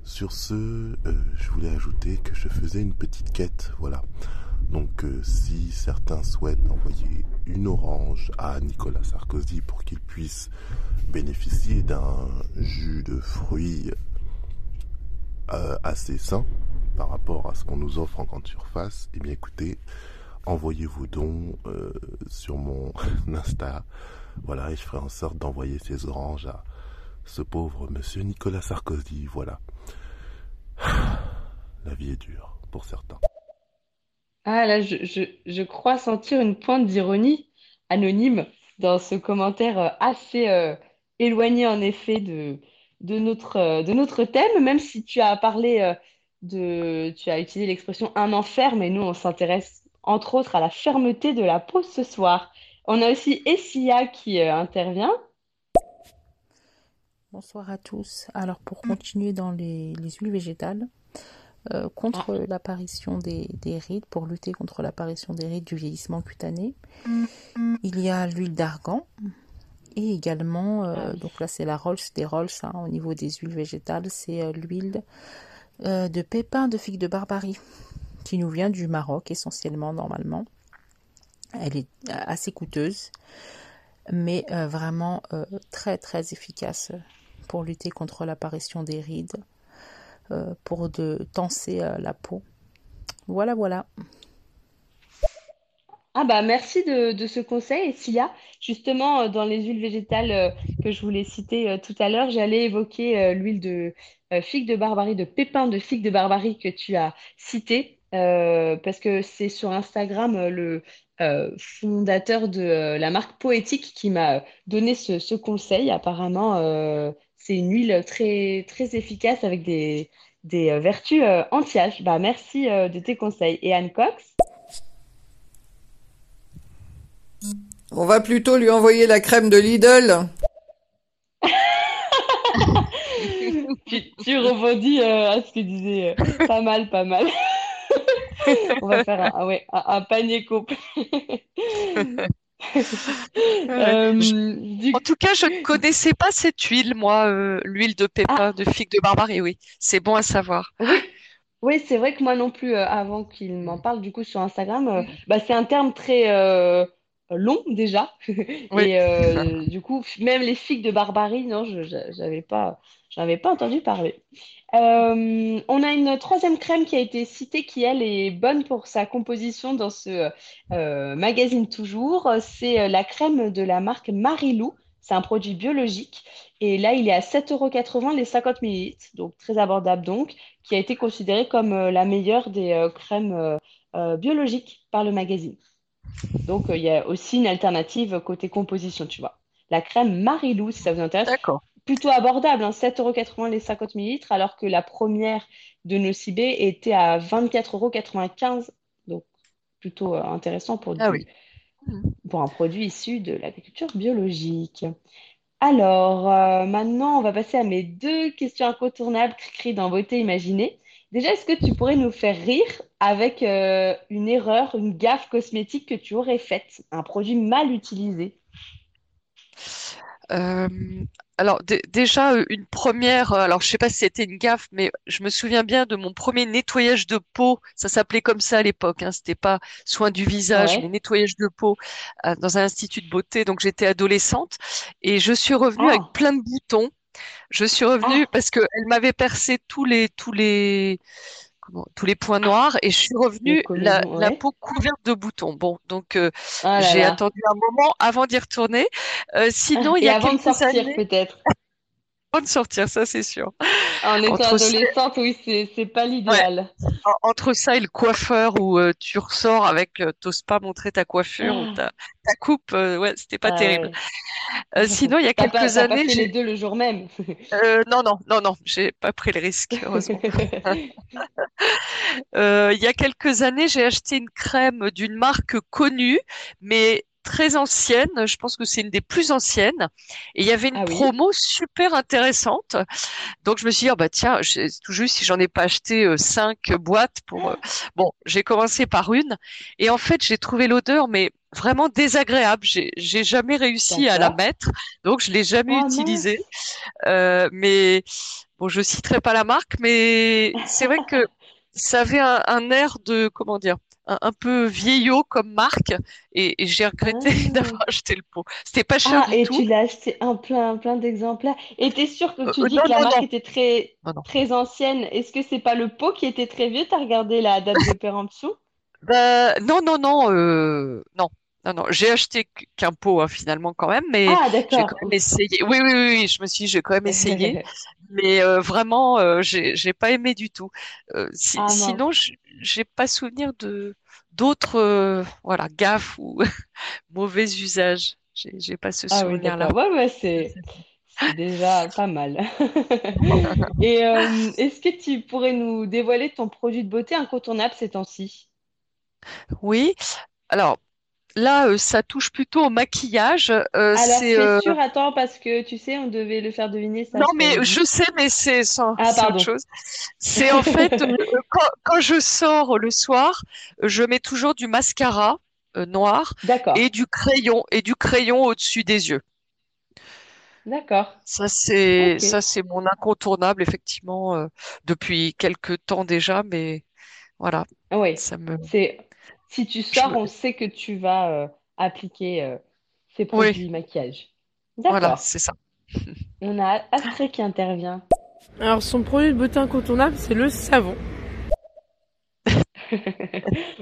sur ce, euh, je voulais ajouter que je faisais une petite quête, voilà. Donc si certains souhaitent envoyer une orange à Nicolas Sarkozy pour qu'il puisse bénéficier d'un jus de fruits assez sain par rapport à ce qu'on nous offre en grande surface, eh bien écoutez, envoyez vos dons euh, sur mon Insta. Voilà, et je ferai en sorte d'envoyer ces oranges à ce pauvre monsieur Nicolas Sarkozy. Voilà. La vie est dure pour certains. Ah là, je, crois sentir une pointe d'ironie anonyme dans ce commentaire euh, assez euh, éloigné en effet de, notre, euh, de notre thème, même si tu as parlé de, tu as utilisé l'expression un enfer, mais nous on s'intéresse entre autres à la fermeté de la peau ce soir. On a aussi Essia qui euh, intervient. Bonsoir à tous. Alors pour continuer dans les, les huiles végétales, euh, contre l'apparition des, des rides, pour lutter contre l'apparition des rides du vieillissement cutané, il y a l'huile d'argan et également, euh, donc là c'est la Rolls des Rolls hein, au niveau des huiles végétales, c'est l'huile euh, de pépins de figue de Barbarie qui nous vient du Maroc essentiellement normalement. Elle est assez coûteuse, mais euh, vraiment euh, très très efficace pour lutter contre l'apparition des rides, euh, pour de tenser euh, la peau. Voilà, voilà. Ah bah merci de, ce conseil. Et s'il y a justement euh, dans les huiles végétales euh, que je voulais citer euh, tout à l'heure, j'allais évoquer euh, l'huile de euh, figue de Barbarie, de pépins de figue de Barbarie que tu as cité, euh, parce que c'est sur Instagram euh, le euh, fondateur de euh, la marque Poétique qui m'a donné ce, conseil. Apparemment, euh, c'est une huile très, très efficace avec des, euh, vertus euh, anti-âge. Bah, merci euh, de tes conseils. Et Anne Cox? On va plutôt lui envoyer la crème de Lidl. Tu, tu rebondis euh, à ce que disait euh, pas mal, pas mal. On va faire un, ah ouais, un, un panier complet. Euh, du... En tout cas, je ne connaissais pas cette huile, moi, euh, l'huile de Ah, pépins de figue de Barbarie, oui. C'est bon à savoir. oui, oui, c'est vrai que moi non plus, avant qu'il m'en parle, du coup, sur Instagram, bah, c'est un terme très long déjà. Oui. Et euh, du coup, même les figues de Barbarie, non, je j'avais pas, j'en avais pas entendu parler. Euh, on a une troisième crème qui a été citée qui, elle, est bonne pour sa composition dans ce euh, magazine toujours. C'est la crème de la marque Marilou C'est un produit biologique. Et là, il est à 7,80€ les 50 ml, donc très abordable donc, qui a été considéré comme la meilleure des crèmes biologiques par le magazine. Donc, euh, il y a aussi une alternative côté composition, tu vois. La crème Marilou, si ça vous intéresse? D'accord. Plutôt abordable, hein, 7,80€ les 50 ml, alors que la première de Nocibé était à 24,95€. Donc, plutôt euh, intéressant pour, Ah du, oui. pour un produit issu de l'agriculture biologique. Alors, euh, maintenant, on va passer à mes deux questions incontournables, cri dans Beauté Imaginée. Déjà, est-ce que tu pourrais nous faire rire avec euh, une erreur, une gaffe cosmétique que tu aurais faite, un produit mal utilisé? Euh, alors dé- déjà euh, une première, alors je sais pas si c'était une gaffe, mais je me souviens bien de mon premier nettoyage de peau. Ça s'appelait comme ça à l'époque. Hein, c'était pas soin du visage, mais nettoyage de peau euh, dans un institut de beauté. Donc j'étais adolescente et je suis revenue avec Ah, plein de boutons. Je suis revenue ah, parce que elle m'avait percé tous les tous les comment, tous les points noirs et je suis revenue la, peau couverte de boutons. Bon, donc euh, Oh là j'ai attendu un moment avant d'y retourner. Euh, sinon, il y a avant de quelques sortir, années, peut-être. De sortir, ça c'est sûr. En étant Entre ça, adolescente, oui, c'est, pas l'idéal. en- entre ça et le coiffeur où euh, tu ressors avec, euh, t'oses pas montrer ta coiffure ou Ah, ta, ta coupe, euh, ouais, c'était pas ah terrible. ouais. Euh, sinon, il y a pas, quelques pas années, fait les deux le jour même. non, non, non, non, j'ai pas pris le risque, heureusement. Il y a quelques années, j'ai acheté une crème d'une marque connue, mais très ancienne. Je pense que c'est une des plus anciennes. Et il y avait une Ah oui? promo super intéressante. Donc je me suis dit, ah bah tiens, je- tout juste si j'en ai pas acheté euh, cinq boîtes pour. euh, Bon, j'ai commencé par une. Et en fait, j'ai trouvé l'odeur, mais vraiment désagréable. J'ai, j'ai jamais réussi à la mettre, donc je l'ai jamais Oh utilisée. Euh, mais bon, je citerai pas la marque, mais c'est vrai que ça avait un, un air de, comment dire, un, un peu vieillot comme marque, et, et j'ai regretté Ah. d'avoir acheté le pot. C'était pas cher Ah, du et tout. tu l'as acheté un plein, plein d'exemplaires. Et t'es sûr que Euh, tu euh, dis non, que la non, marque non, était très, très ancienne. Est-ce que c'est pas le pot qui était très vieux? T'as regardé la date de péremption? Bah, non, non, non, euh, non, non, non. J'ai acheté qu- qu'un pot hein, finalement quand même, mais Ah, j'ai quand même essayé. Oui, oui, oui, oui, je me suis, dit, j'ai quand même essayé, mais euh, vraiment, euh, j'ai, pas aimé du tout. Euh, si- Ah sinon, j'ai pas souvenir de d'autres, euh, voilà, gaffes ou mauvais usages. J'ai, pas ce Ah oui, souvenir-là. Ouais, ouais, c'est, c'est déjà pas mal. Et euh, est-ce que tu pourrais nous dévoiler ton produit de beauté incontournable ces temps-ci? Oui. Alors là, euh, ça touche plutôt au maquillage. Euh, Alors, c'est euh, sûr? Attends, parce que tu sais, on devait le faire deviner ça Non, mais je sais, mais c'est sans- Ah, autre chose. C'est en fait, euh, quand, quand je sors le soir, je mets toujours du mascara noir et du crayon, et du crayon au-dessus des yeux. d'accord. Ça, c'est, Ok. ça, c'est mon incontournable, effectivement, depuis quelques temps déjà, mais voilà, Oui, ça me, c'est si tu sors, on sait que tu vas euh, appliquer euh, ces oui, produits maquillage. voilà, c'est ça. On a Astrée qui intervient. Alors, son produit de beauté incontournable, c'est le savon.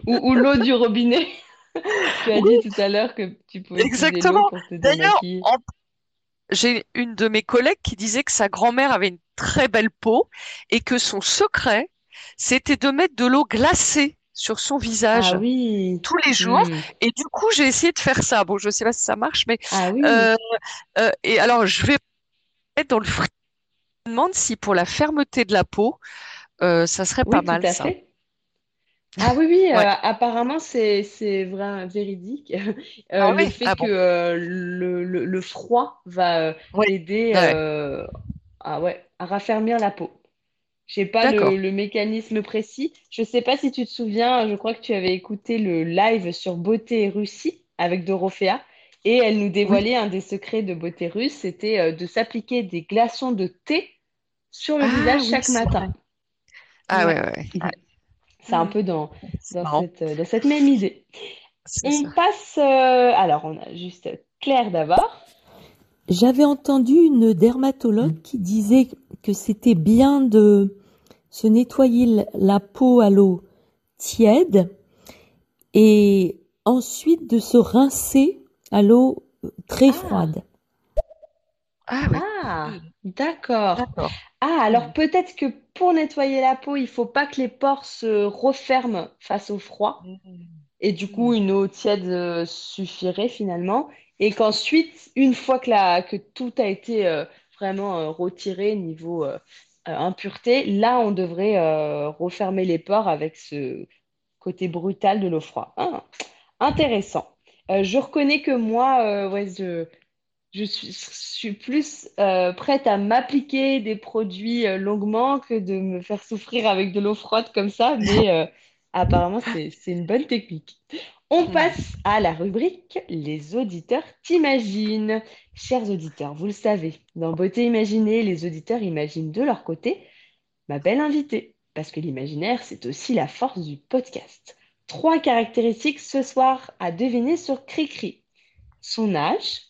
Ou, ou l'eau du robinet. Tu as Oui, dit tout à l'heure que tu pouvais utiliser l'eau exactement. pour te D'ailleurs, en J'ai une de mes collègues qui disait que sa grand-mère avait une très belle peau et que son secret, c'était de mettre de l'eau glacée sur son Ah visage oui. tous les jours. Hmm. Et du coup, j'ai essayé de faire ça. Bon, je sais pas si ça marche, mais Ah oui. euh, euh, et alors je vais mettre dans le frigo. Je me demande si pour la fermeté de la peau, euh, ça serait pas tout mal à ça. fait. Ah oui, oui, Ouais. apparemment c'est vrai, véridique. Ah le fait Ah que bon? le, le, le froid va aider Ouais. à, ouais, à raffermir la peau. Je sais pas le, mécanisme précis. Je sais pas si tu te souviens, je crois que tu avais écouté le live sur Beauté Russie avec Dorothea et elle nous Oui. dévoilait un des secrets de Beauté Russe, c'était euh, de s'appliquer des glaçons de thé sur le Ah visage oui, chaque vrai. matin. Ah ouais, Ouais. ouais, ouais. Ouais. C'est un Mhm. peu dans, cette, euh, dans cette même idée. On ça. passe, euh, alors on a juste Claire d'abord. J'avais entendu une dermatologue qui disait que c'était bien de se nettoyer la peau à l'eau tiède et ensuite de se rincer à l'eau euh, très Ah, froide. Ah. Ah, d'accord. D'accord. Ah, alors Mm. peut-être que pour nettoyer la peau, il faut pas que les pores se referment face au froid. Et du coup, une eau tiède euh, suffirait finalement. Et qu'ensuite, une fois que, la, que tout a été euh, vraiment euh, retiré niveau euh, impureté, là, on devrait euh, refermer les pores avec ce côté brutal de l'eau froide. Ah, intéressant. Euh, je reconnais que moi, euh, je, suis, je suis plus euh, prête à m'appliquer des produits euh, longuement que de me faire souffrir avec de l'eau froide comme ça, mais euh, apparemment, c'est une bonne technique. On passe à la rubrique Les auditeurs t'imaginent. Chers auditeurs, vous le savez, dans Beauté imaginée, les auditeurs imaginent de leur côté ma belle invitée, parce que l'imaginaire, c'est aussi la force du podcast. Trois caractéristiques ce soir à deviner sur Cricri. Son âge,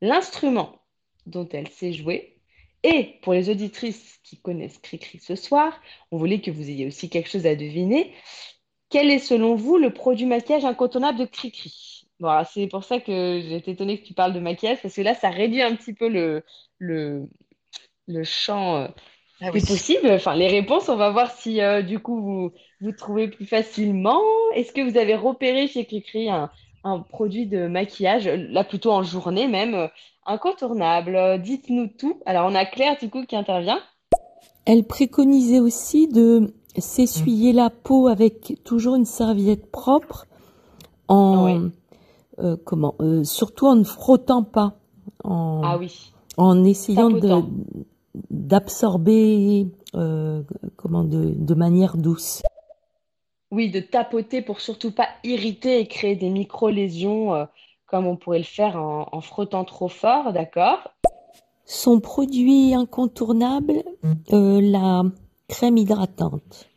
l'instrument dont elle sait jouer, et pour les auditrices qui connaissent Cricri ce soir, on voulait que vous ayez aussi quelque chose à deviner. Quel est selon vous le produit maquillage incontournable de Cricri? Voilà, c'est pour ça que j'ai été étonnée que tu parles de maquillage, parce que là, ça réduit un petit peu le, le, le champ euh, Ah des oui. possibles. Enfin, les réponses, on va voir si euh, du coup vous, vous trouvez plus facilement. Est-ce que vous avez repéré chez Cricri un, un produit de maquillage, euh, là plutôt en journée même, euh, incontournable? Euh, Dites-nous tout. Alors, on a Claire du coup qui intervient. Elle préconisait aussi de s'essuyer la peau avec toujours une serviette propre en euh, comment euh, surtout en ne frottant pas en Ah oui, en essayant d'absorber euh, comment de, de manière douce. Oui, de tapoter pour surtout pas irriter et créer des micro-lésions comme on pourrait le faire en, en frottant trop fort, d'accord? Son produit incontournable, la crème hydratante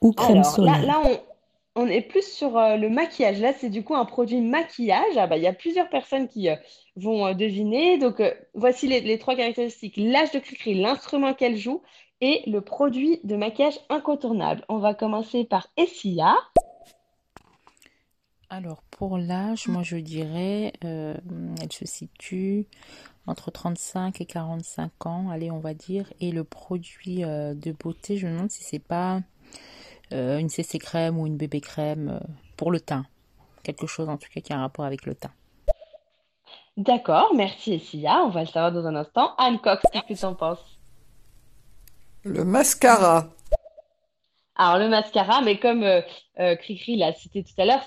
ou crème Alors, solaire. là on, on est plus sur euh, le maquillage. Là, c'est du coup un produit maquillage. Ah bah, il y a plusieurs personnes qui euh, vont euh, deviner. Donc, euh, voici les, les trois caractéristiques. L'âge de Cricri, l'instrument qu'elle joue et le produit de maquillage incontournable. On va commencer par Essia. Alors, pour l'âge, moi je dirais, euh, elle se situe entre 35 et 45 ans, allez, on va dire. Et le produit euh, de beauté, je me demande si c'est pas euh, une CC crème ou une bébé crème euh, pour le teint. Quelque chose en tout cas qui a un rapport avec le teint. D'accord, merci Essia. On va le savoir dans un instant. Anne Cox, qu'est-ce que tu en penses? Le mascara. Alors, le mascara, mais comme euh, euh, Cricri l'a cité tout à l'heure,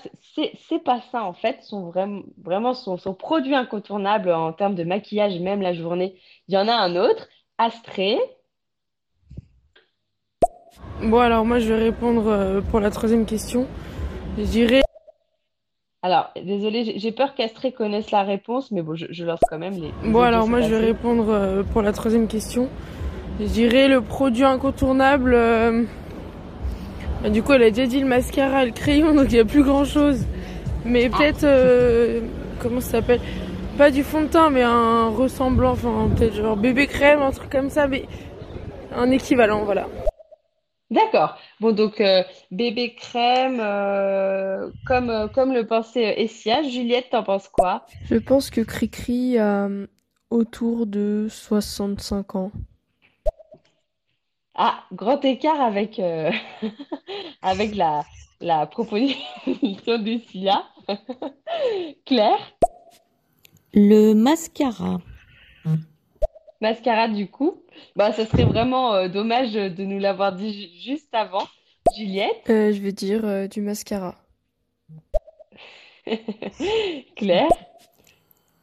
c'est pas ça en fait. Son vraiment, vraiment son, son produit incontournable en termes de maquillage, même la journée, il y en a un autre. Astrée. Bon, alors moi, je vais répondre euh, pour la troisième question. Je dirais. Alors, désolé, j'ai peur qu'Astrée connaisse la réponse, mais bon, je, je lance quand même les. les Bon, alors sont moi, je vais répondre pour la troisième question. Je dirais le produit incontournable. Bah, du coup, elle a déjà dit le mascara et le crayon, donc il n'y a plus grand-chose. Mais peut-être. euh, comment ça s'appelle? Pas du fond de teint, mais un ressemblant. Enfin, peut-être genre bébé crème, un truc comme ça, mais un équivalent, voilà. D'accord. Bon, donc euh, bébé crème, euh, comme, euh, comme le pensait Essia. Juliette, t'en penses quoi? Je pense que Cricri a autour de 65 ans. Ah, grand écart avec, euh, avec la, la proposition d'Essia. Claire, Le mascara. mascara du coup. Bah, ça serait vraiment euh, dommage de nous l'avoir dit ju- juste avant. Juliette, Euh, je vais dire euh, du mascara. Claire,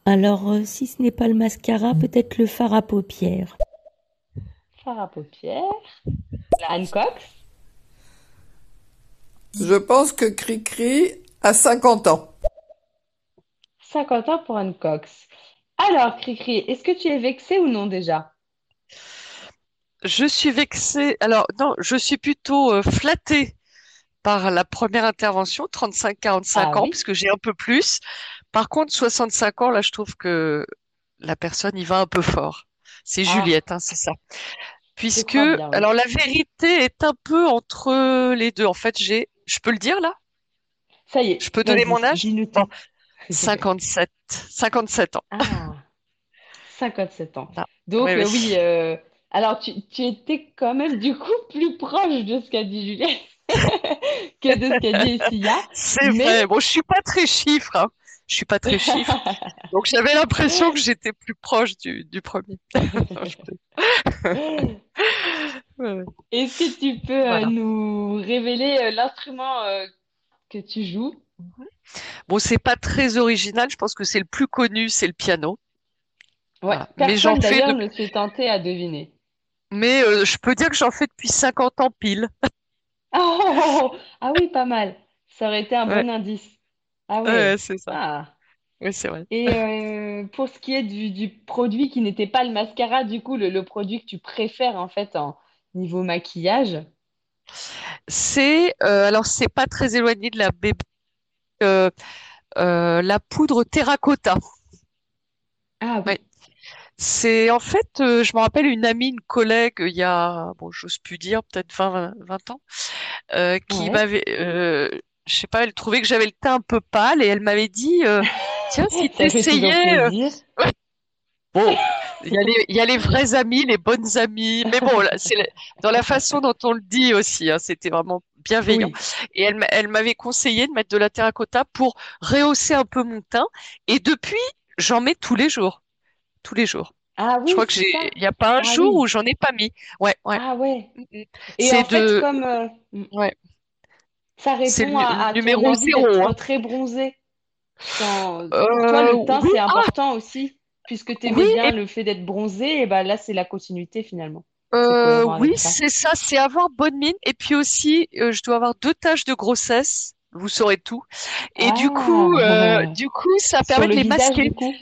Alors, euh, si ce n'est pas le mascara, peut-être le fard à paupières. Fard à paupières, Anne Cox. Je pense que Cricri a 50 ans. 50 ans pour Anne Cox. Alors, Cricri, est-ce que tu es vexée ou non déjà? Je suis vexée. Alors, non, je suis plutôt euh, flattée par la première intervention, 35-45 Ah ans, oui, puisque j'ai un peu plus. Par contre, 65 ans, là, je trouve que la personne y va un peu fort. C'est ah, Juliette, hein, c'est ça. Puisque, crois bien, oui. alors la vérité est un peu entre les deux. En fait, j'ai, je peux le dire là? Ça y est, Je peux donner mon âge? dis-nous Bon, tout. 57, 57 ans. Ah, 57 ans. Ah, Donc, oui, euh, oui. oui, euh, alors tu, tu étais quand même du coup plus proche de ce qu'a dit Juliette que de ce qu'a dit Essia. C'est Mais vrai. Bon, je suis pas très chiffre, hein. Je suis pas très chiffre. Donc j'avais l'impression que j'étais plus proche du, du premier. Ouais, est-ce que tu peux euh, Voilà. nous révéler euh, l'instrument euh, que tu joues? Bon, c'est pas très original. Je pense que c'est le plus connu, c'est le piano. Ouais, Voilà. Mais j'en personne fais d'ailleurs ne s'est tenté à deviner. Mais euh, je peux dire que j'en fais depuis 50 ans pile. Ah, oh, oh, oh. Ah oui, pas mal. Ça aurait été un Ouais, bon indice. Ah ouais, ouais. c'est ça. Ah. Oui, c'est vrai. Et euh, pour ce qui est du, du produit qui n'était pas le mascara, du coup, le, le produit que tu préfères en fait en niveau maquillage? C'est euh, alors c'est pas très éloigné de la bébé, euh, euh, la poudre terracotta. Ah oui. Ouais. C'est en fait, euh, je me rappelle une amie, une collègue, il y a, bon, j'ose plus dire, peut-être 20, 20 ans, euh, qui Ouais. m'avait, euh, je sais pas, elle trouvait que j'avais le teint un peu pâle et elle m'avait dit, euh, tiens, si toujours t'essayais, euh. Bon, il y a les, il y a les vrais amis, les bonnes amies, mais bon, c'est dans la façon dont on le dit aussi, hein, c'était vraiment bienveillant. Oui. Et elle, m'a- elle m'avait conseillé de mettre de la terracotta pour rehausser un peu mon teint. Et depuis, j'en mets tous les jours, tous les jours. Ah Je oui, crois que j'ai, il n'y a pas un Ah jour oui. où j'en ai pas mis. Ouais, ouais. Ah ouais. Mm, mm. Et C'est en fait, de, comme euh, ouais, ça répond à, à ton numéro envie zéro, hein. très bronzé. Quand, pour toi, Euh, le teint, oui, c'est ah, important aussi. Puisque tu aimais oui, bien et le fait d'être bronzé, et ben là, c'est la continuité finalement. Euh, oui, c'est ça, c'est avoir bonne mine. Et puis aussi, euh, je dois avoir deux taches de grossesse. Vous saurez tout. Et du coup, euh, Ah, du coup, ça permet le de les visage, masquer du coup?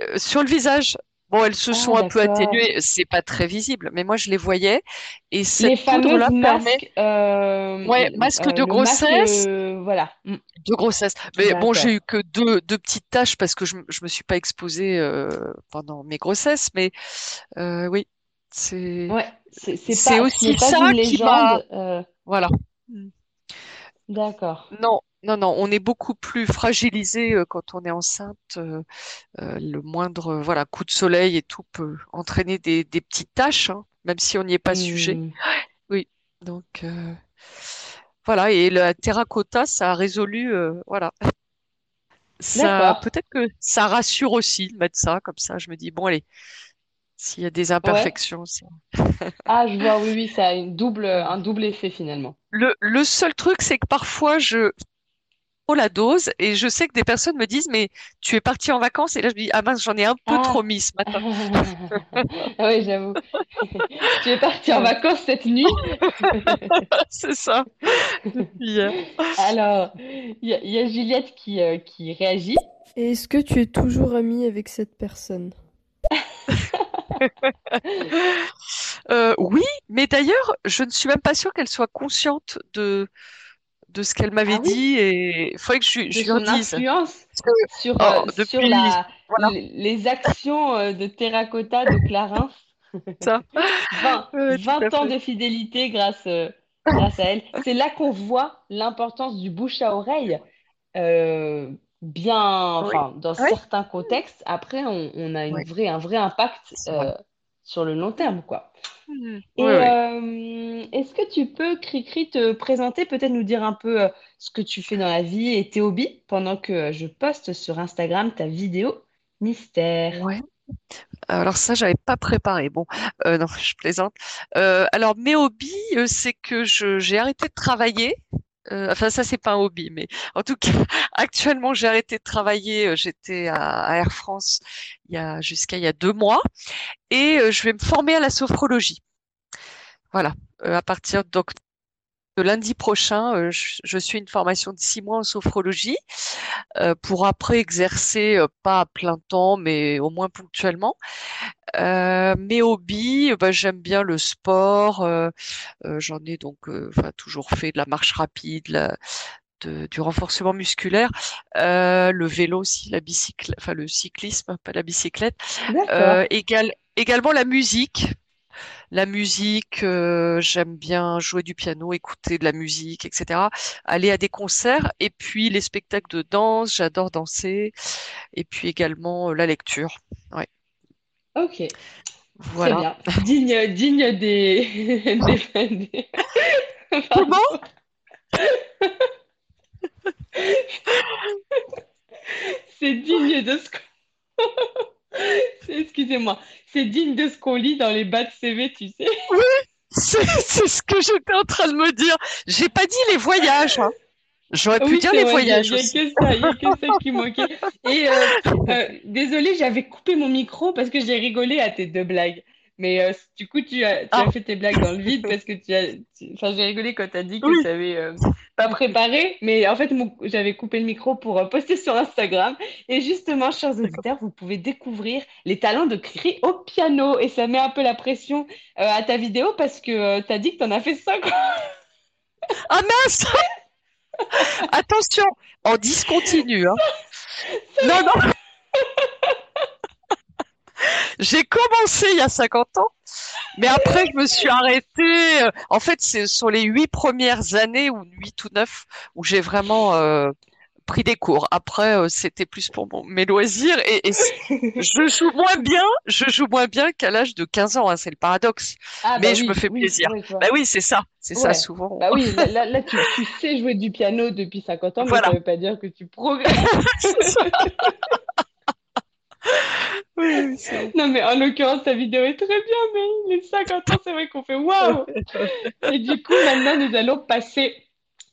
Euh, sur le visage. Bon, elles se Ah, sont un peu atténuées. C'est pas très visible, mais moi je les voyais. Et Les cette fameuses poudre-là permet, euh, ouais, masque euh, de masque, grossesse, euh, voilà. Mm, de grossesse. Mais bon, j'ai eu que deux, deux petites taches parce que je, je me suis pas exposée euh, pendant mes grossesses. Mais euh, oui, c'est, Ouais, c'est aussi pas ça une légende. euh, voilà. D'accord. Non, non, non, on est beaucoup plus fragilisé euh, quand on est enceinte. euh, euh, le moindre voilà, coup de soleil et tout peut entraîner des, des petites taches, hein, même si on n'y est pas sujet. Oui, donc voilà, et la terracotta, ça a résolu, voilà. Ça, peut-être que ça rassure aussi de mettre ça, comme ça, je me dis, bon, allez, s'il y a des imperfections. Ah, je vois, oui, oui, ça a une double, un double effet finalement. Le, le seul truc, c'est que parfois, je la dose et je sais que des personnes me disent, mais tu es parti en vacances et là, je me dis, ah mince, j'en ai un peu trop Ah, mis ce matin. oui, j'avoue. Tu es parti en vacances cette nuit? C'est ça. Alors, il y, a il y a Juliette qui, euh, qui réagit. Et est-ce que tu es toujours ami avec cette personne? Euh, oui, mais d'ailleurs, je ne suis même pas sûre qu'elle soit consciente de, de ce qu'elle m'avait Ah oui? dit et il faudrait que je, je lui en son dise. influence que, sur, oh, euh, sur depuis, la, voilà, les, actions euh, de Terracotta de Clarins. ça. 20, Ouais, tout à 20 ans de fidélité grâce, euh, grâce à elle. C'est là qu'on voit l'importance du bouche à oreille. bien, Oui, dans oui, certains contextes, après, on, on a une oui, vraie, un vrai impact vrai. Sur le long terme, quoi. Et Oui, oui. euh, est-ce que tu peux, Cricri, te présenter, peut-être nous dire un peu euh, ce que tu fais dans la vie et tes hobbies pendant que euh, je poste sur Instagram ta vidéo mystère? Ouais. Alors ça, j'avais pas préparé. Bon, euh, non, je plaisante. Euh, alors mes hobbies, euh, c'est que je j'ai arrêté de travailler. Euh, enfin, ça, c'est pas un hobby, mais en tout cas, actuellement, j'ai arrêté de travailler. Euh, J'étais à, Air France il y a jusqu'à il y a deux mois, et euh, je vais me former à la sophrologie. Voilà, Euh, à partir d'oct- de lundi prochain, euh, je, je suis une formation de six mois en sophrologie euh, pour après exercer, euh, pas à plein temps, mais au moins ponctuellement. Euh, mes hobbies, bah, j'aime bien le sport. euh, euh, j'en ai donc, toujours fait de la marche rapide, la- de- du renforcement musculaire, le vélo aussi, la bicyclette, enfin le cyclisme, pas la bicyclette. Égal- également la musique. La musique, euh, j'aime bien jouer du piano, écouter de la musique, etc. Aller à des concerts et puis les spectacles de danse, j'adore danser. Et puis également euh, la lecture. Ouais. Ok. Voilà. Très bien. Digne, digne des, des, Comment? C'est digne de ce. Excusez-moi. C'est digne de ce qu'on lit dans les bas de CV, tu sais. Oui, c'est ce que j'étais en train de me dire. J'ai pas dit les voyages, hein. J'aurais pu Oui, dire les vrai, voyages il y a aussi. que ça, il y a que ça qui manquait. Et euh, euh, désolée, j'avais coupé mon micro parce que j'ai rigolé à tes deux blagues. Mais euh, du coup, tu as, tu Ah. as fait tes blagues dans le vide parce que tu as. tu- Enfin, j'ai rigolé quand tu as dit que Oui. tu avais euh, pas préparé. Mais en fait, mon- j'avais coupé le micro pour euh, poster sur Instagram. Et justement, chers auditeurs, vous pouvez découvrir les talents de Cricri au piano. Et ça met un peu la pression euh, à ta vidéo parce que tu as dit que tu en as fait 5 Ah mince! Attention, on discontinue, hein. Non, non. J'ai commencé il y a 50 ans, mais après je me suis arrêtée. euh, En fait, ce sont les huit premières années, ou huit ou neuf, où j'ai vraiment euh, pris des cours. Après, euh, c'était plus pour mon- mes loisirs et, je joue moins bien, je joue moins bien qu'à l'âge de 15 ans, hein, c'est le paradoxe. Ah, Mais bah je oui, me fais oui, plaisir. je vois. Bah oui, c'est ça, c'est ça souvent. Bah oui, là, tu, tu sais jouer du piano depuis 50 ans, mais Voilà. ça veut pas dire que tu progresses. Oui, Non, mais en l'occurrence, ta vidéo est très bien, mais les 50 ans, c'est vrai qu'on fait waouh! Et du coup, maintenant, nous allons passer,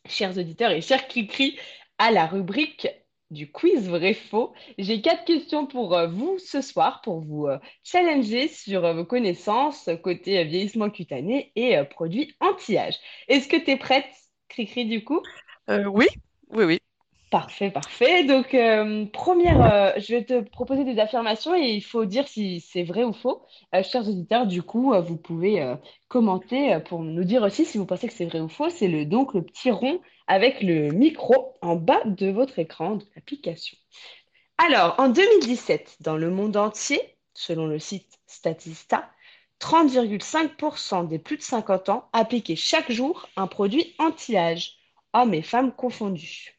chers auditeurs et chers Cricri, à la rubrique du quiz vrai-faux. J'ai quatre questions pour euh, vous ce soir, pour vous euh, challenger sur euh, vos connaissances côté euh, vieillissement cutané et euh, produits anti-âge. Est-ce que tu es prête, Cricri, du coup? Euh, oui, oui, oui. Parfait, parfait. Donc, euh, première, euh, je vais te proposer des affirmations et il faut dire si c'est vrai ou faux. Euh, chers auditeurs, du coup, vous pouvez commenter pour nous dire aussi si vous pensez que c'est vrai ou faux. C'est le, donc le petit rond avec le micro en bas de votre écran de l'application. Alors, en 2017, dans le monde entier, selon le site Statista, 30,5% des plus de 50 ans appliquaient chaque jour un produit anti-âge, hommes et femmes confondus.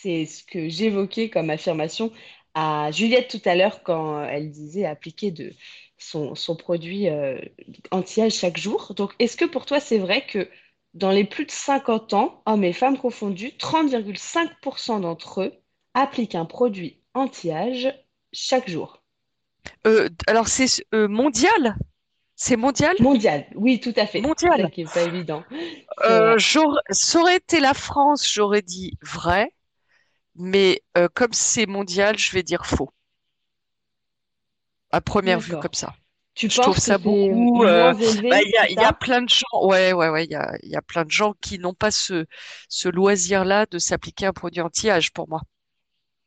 C'est ce que j'évoquais comme affirmation à Juliette tout à l'heure quand elle disait appliquer de son, son produit euh, anti-âge chaque jour. Donc, est-ce que pour toi, c'est vrai que dans les plus de 50 ans, hommes et femmes confondus, 30,5% d'entre eux appliquent un produit anti-âge chaque jour? Euh, alors c'est euh, mondial? C'est mondial? Mondial, oui, tout à fait. Mondial. ça qui n'est pas évident. Euh, j'aurais- ça aurait été la France, j'aurais dit vrai, mais euh, comme c'est mondial, je vais dire faux. À première vue, comme ça. Tu Je trouve ça beaucoup. euh, bah, il y a, y plein de gens. Ouais, ouais, ouais. Il y a, y a plein de gens qui n'ont pas ce, ce loisir-là de s'appliquer un produit anti-âge pour moi.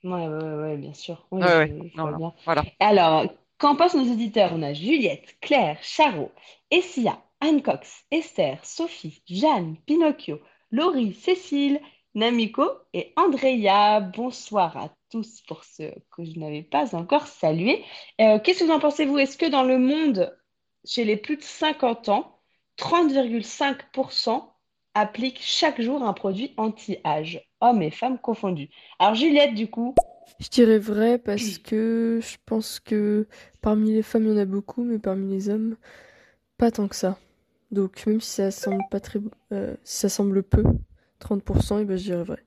Ouais, ouais, bien sûr. Oui, Ouais, je, ouais. je Non, vois non. bien. Voilà. Alors, qu'en pensent nos auditeurs? On a Juliette, Claire, Charo, Essia, Anne Cox, Esther, Sophie, Jeanne, Pinocchio, Laurie, Cécile, Namiko et Andrea. Bonsoir à tous pour ceux que je n'avais pas encore salués. Euh, qu'est-ce que vous en pensez, vous? Est-ce que dans le monde, chez les plus de 50 ans, 30,5% appliquent chaque jour un produit anti-âge, hommes et femmes confondus? Alors, Juliette, du coup, Je dirais vrai parce que je pense que parmi les femmes, il y en a beaucoup, mais parmi les hommes, pas tant que ça. Donc, même si ça semble pas très, euh, si ça semble peu, 30%, et ben je dirais vrai.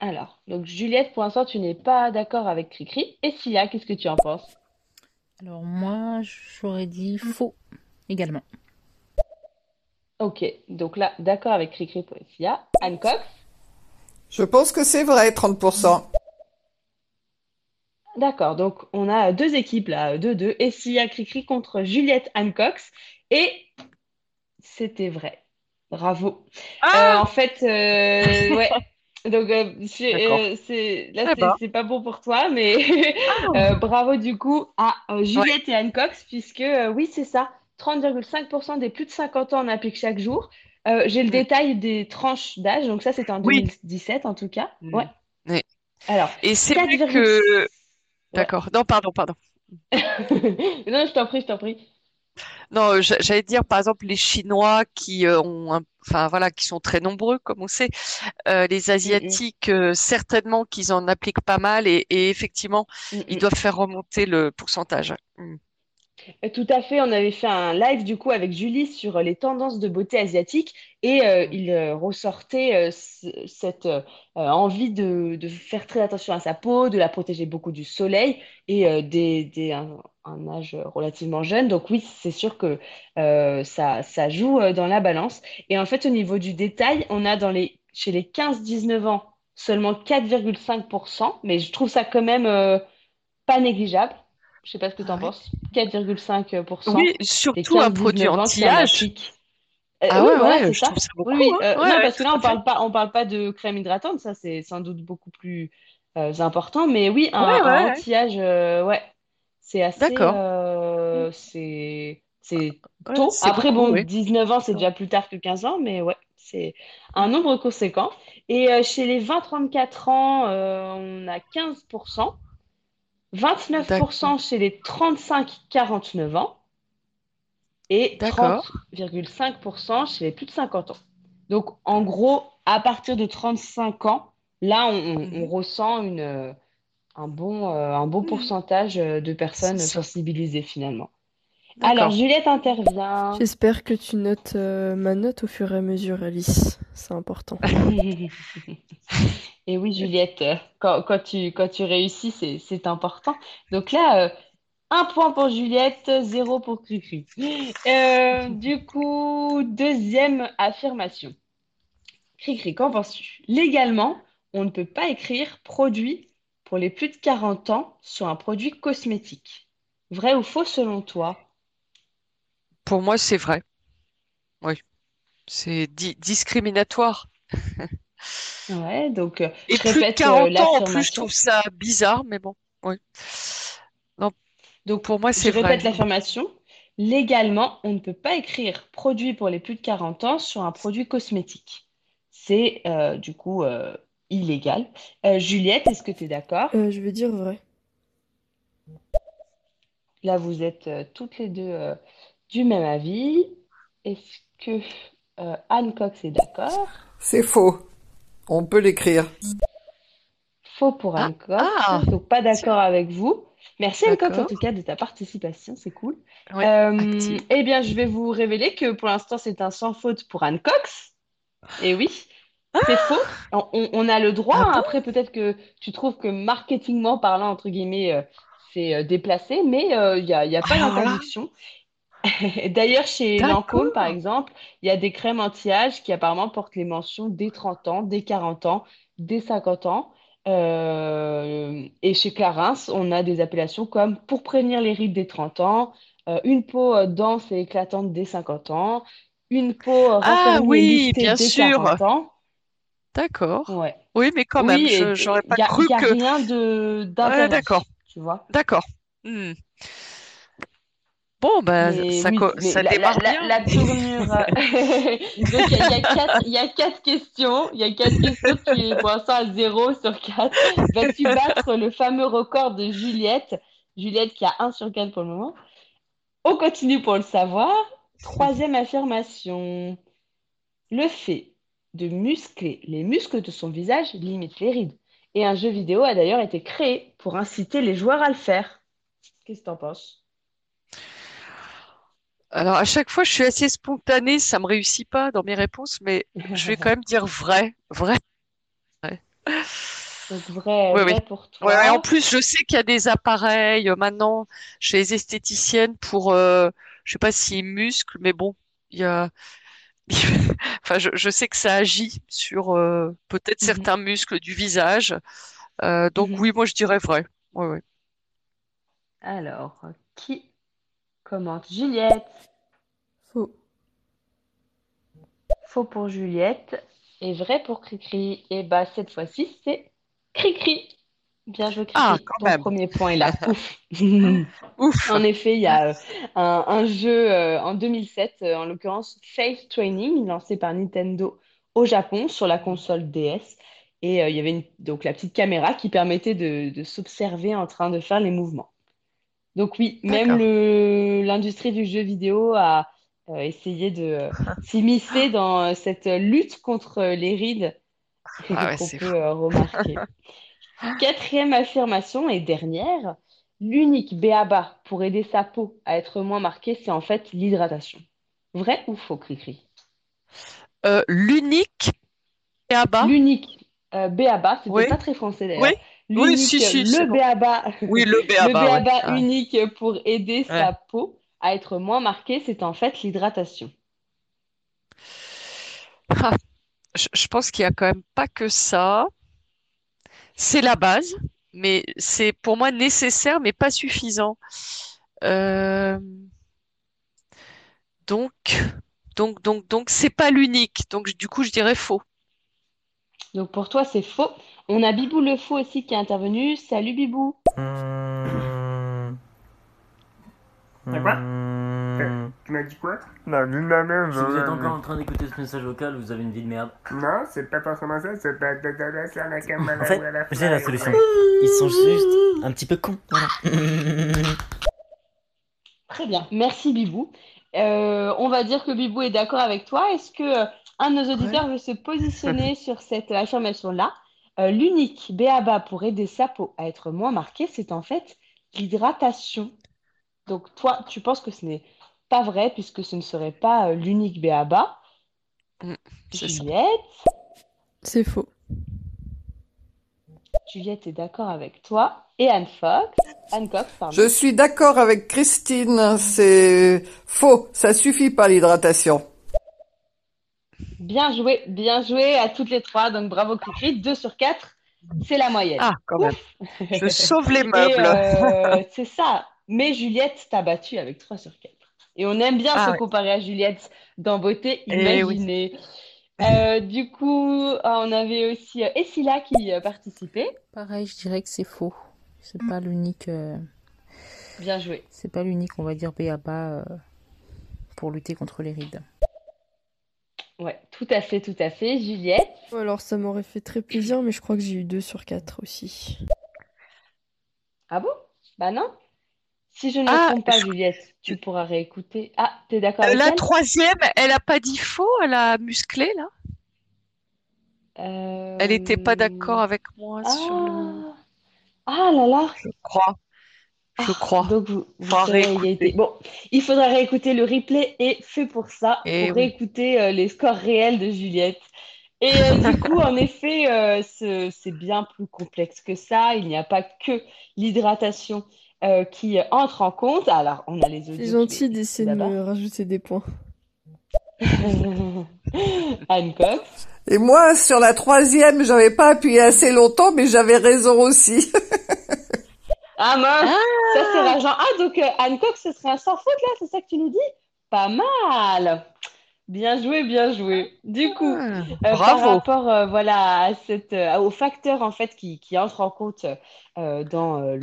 Alors, donc Juliette, pour l'instant, tu n'es pas d'accord avec Cricri. Et Sia, qu'est-ce que tu en penses? Alors moi, j'aurais dit faux également. Ok, donc là, d'accord avec Cricri pour Sia. Anne Cox? Je pense que c'est vrai, 30%. D'accord, donc on a deux équipes là, 2-2. Et Sia, Cricri contre Juliette, Anne Cox. Et c'était vrai. Bravo. Euh, en fait, euh, ouais. Donc, euh, c'est, là, Eh c'est ben. c'est pas bon pour toi, mais euh, bravo du coup à Juliette et Anne Cox, puisque oui, c'est ça, 30,5% des plus de 50 ans en appliquent chaque jour. J'ai le détail des tranches d'âge, donc ça, c'était en Oui. 2017 en tout cas. Mm. Ouais. Oui. Alors, Et c'est vrai 4,6 que... D'accord. Non, pardon, pardon. Non, je t'en prie, je t'en prie. Non, j'a- j'allais dire par exemple les Chinois qui euh, ont, un- enfin voilà, qui sont très nombreux comme on sait, Euh, les Mm, mm, Asiatiques euh, certainement qu'ils en appliquent pas mal et, et effectivement mm, ils doivent faire remonter le pourcentage. Mm. Euh, Tout à fait, on avait fait un live du coup avec Julie sur euh, les tendances de beauté asiatique et euh, il ressortait ce- cette envie de, faire très attention à sa peau, de la protéger beaucoup du soleil et dès, dès un, âge relativement jeune. Donc oui, c'est sûr que ça, joue dans la balance. Et en fait, au niveau du détail, on a dans les, chez les 15-19 ans seulement 4,5%, mais je trouve ça quand même pas négligeable. Je sais pas ce que tu en Ouais. penses. 4,5% Oui, surtout un produit 15-19 ans qui en anti-âge. Euh, Ah oui, ouais, voilà, ouais, c'est je ça. trouve ça beaucoup. Oui, oui. hein. Euh, Ouais, non, parce que là, on parle pas, on parle pas de crème hydratante, ça c'est sans doute beaucoup plus euh, important. Mais oui, un, Ouais, un anti-âge, euh, ouais, c'est assez, D'accord. euh, c'est, tôt. Après, bon, oui. 19 ans, c'est déjà plus tard que 15 ans, mais ouais, c'est un nombre conséquent. Et euh, chez les 20-34 ans, euh, on a 15%, D'accord. 29% chez les 35-49 ans et D'accord. 30,5% chez les plus de 50 ans. Donc, en gros, à partir de 35 ans, là, on, on- on Mhm. ressent une, euh, un bon, euh, un bon Mhm. pourcentage euh, de personnes sensibilisées finalement. Alors. Juliette intervient. J'espère que tu notes euh, ma note au fur et à mesure, Alice. C'est important. Et oui, Juliette, euh, quand, quand tu, quand tu réussis, c'est, c'est important. Donc là, euh, un point pour Juliette, zéro pour Cricri. Euh, du coup, deuxième affirmation. Cricri, qu'en penses-tu? Légalement, on ne peut pas écrire produit pour les plus de 40 ans sur un produit cosmétique. Vrai ou faux selon toi? Pour moi, c'est vrai. Oui. C'est di- discriminatoire. Ouais, donc euh, Et je plus de répète euh, 40 ans, en plus, je trouve ça bizarre, mais bon. Oui. Non, Donc, pour moi, je c'est vrai. répète l'affirmation. Légalement, on ne peut pas écrire produit pour les plus de 40 ans sur un produit cosmétique. C'est euh, du coup euh, illégal. Euh, Juliette, est-ce que tu es d'accord? Euh, je vais dire vrai. Là, vous êtes euh, toutes les deux euh, du même avis. Est-ce que euh, Anne Cox est d'accord? C'est faux. On peut l'écrire. Faux pour Ah, Anne Cox, ah, donc pas d'accord avec vous. Merci Anne Cox en tout cas de ta participation, c'est cool. Euh, eh bien, je vais vous révéler que pour l'instant, c'est un sans faute pour Anne Cox. Et oui, c'est faux. On, a le droit. Ah hein. bon? Après, peut-être que tu trouves que marketingment parlant, entre guillemets, euh, c'est euh, déplacé, mais euh, il n'y a, il y a pas d'interdiction. D'ailleurs, chez Lancôme, par exemple, il y a des crèmes anti-âge qui apparemment portent les mentions dès 30 ans, dès 40 ans, dès 50 ans. Euh, et chez Clarins, on a des appellations comme pour prévenir les rides dès 30 ans, euh, une peau euh, dense et éclatante dès 50 ans, une peau euh, Ah oui, bien dès sûr. 40 ans. D'accord. Ouais. Oui, mais quand même, Oui, j'aurais pas n'y a, cru y a que. rien de Ouais, d'accord. tu vois. D'accord. Hmm. Bon, ben, Mais ça, oui, ça la, la, démarre la, bien. la tournure. Donc, il y, a y quatre, il y a quatre questions. Il y a quatre questions. Tu es pour l'instant à zéro sur quatre. Vas-tu battre le fameux record de Juliette? Juliette qui a un sur quatre pour le moment. On continue pour le savoir. Troisième affirmation. Le fait de muscler les muscles de son visage limite les rides. Et un jeu vidéo a d'ailleurs été créé pour inciter les joueurs à le faire. Qu'est-ce que t'en penses? Alors, à chaque fois, je suis assez spontanée, ça me réussit pas dans mes réponses, mais je vais quand même dire vrai. Vrai. vrai. Donc vrai, Oui, oui. pour ouais, en toi. plus, je sais qu'il y a des appareils euh, maintenant chez les esthéticiennes pour, euh, je sais pas s'ils musclent, mais bon, il y a, enfin, je, je sais que ça agit sur euh, peut-être Mhm, certains muscles du visage. Euh, donc mhm. oui, moi je dirais vrai. Ouais, ouais. Alors, qui commente? Juliette. Faux. Faux pour Juliette et vrai pour Cricri. Et bah cette fois-ci, c'est Cricri. Bien joué, Ah, Cricri. quand Ton même. premier point est là. Ouf. Ouf. En effet, il y a euh, un, un jeu euh, en 2007, euh, en l'occurrence Face Training, lancé par Nintendo au Japon sur la console DS. Et euh, il y avait une- donc la petite caméra qui permettait de, de s'observer en train de faire les mouvements. Donc oui, même l'industrie du jeu vidéo a euh, essayé de euh, s'immiscer dans euh, cette lutte contre les rides Ah ouais, qu'on peut euh, remarquer. Quatrième affirmation et dernière, l'unique b.a.-ba pour aider sa peau à être moins marquée, c'est en fait l'hydratation. Vrai ou faux, Cricri? Euh, l'unique b.a.-ba? L'unique b.a.-ba, c'était Oui, pas très français d'ailleurs. oui, si, si, le Oui, le le b.a.-ba, ouais. b.a.-ba Ah ouais. unique pour aider Ouais. sa peau à être moins marquée, c'est en fait l'hydratation. Ah, je, je pense qu'il y a quand même pas que ça. C'est la base, mais c'est pour moi nécessaire, mais pas suffisant. Euh, donc, donc, donc, donc, c'est pas l'unique. Donc, du coup, je dirais faux. Donc pour toi, c'est faux. On a Bibou le faux aussi qui est intervenu. Salut Bibou. Mmh. T'as quoi Mmh. Tu m'as dit quoi La vie de ma mère, Si vous êtes encore en train d'écouter ce message vocal, vous avez une vie de merde. Non, c'est pas forcément ça, c'est pas de la la caméra En fait, la j'ai la solution. Ils sont juste un petit peu cons. Voilà. Très bien. Merci Bibou. Euh, on va dire que Bibou est d'accord avec toi. Est-ce que euh, un de nos auditeurs veut se positionner sur cette affirmation-là? Euh, l'unique b.a.-ba pour aider sa peau à être moins marquée, c'est en fait l'hydratation. Donc toi, tu penses que ce n'est pas vrai puisque ce ne serait pas euh, l'unique. Mm, c'est ça. Juliette, C'est faux. Juliette est d'accord avec toi. Et Anne Fox, Anne Cox, pardon. Je suis d'accord avec Christine, c'est faux, ça suffit pas l'hydratation. Bien joué, bien joué à toutes les trois. Donc bravo Cricri, 2 sur 4, c'est la moyenne. Ah, quand même. Je sauve les meubles. euh, c'est ça. Mais Juliette t'a battu avec 3 sur 4. Et on aime bien Ah se ouais. comparer à Juliette dans beauté, Eh oui. imaginez. Euh, du coup, ah, on avait aussi euh, Essila qui participait. Pareil, je dirais que c'est faux. C'est pas l'unique. euh, Bien joué. C'est pas l'unique, on va dire, B.A.B.A. euh, pour lutter contre les rides. Ouais, tout à fait, tout à fait. Juliette. Alors ça m'aurait fait très plaisir, mais je crois que j'ai eu 2 sur 4 aussi. Ah bon? Bah non. Si je ne me Ah, trompe pas, je- Juliette, tu pourras réécouter. Ah, t'es d'accord Euh, avec La elle? troisième, elle a pas dit faux, elle a musclé, là? Euh, Elle était pas d'accord avec moi sur le... Ah là là. Je crois. Je crois. Donc vous, vous. Bon, il faudra réécouter le replay et fait pour ça, Eh pour oui. réécouter euh, les scores réels de Juliette. Et euh, du coup, en effet, euh, ce- c'est bien plus complexe que ça. Il n'y a pas que l'hydratation euh, qui entre en compte. Alors, on a les audios C'est gentil d'essayer de me rajouter des points. Anne Cox. Et moi, sur la troisième, j'avais pas appuyé assez longtemps, mais j'avais raison aussi. Ah mince, ça c'est rageant. Ah, donc euh, Anne Cox, ce serait un sans faute là, c'est ça que tu nous dis? Pas mal. Bien joué, bien joué. Du coup, euh, par rapport euh, voilà, à cette, euh, aux facteurs en fait qui, qui entrent en compte euh, dans euh,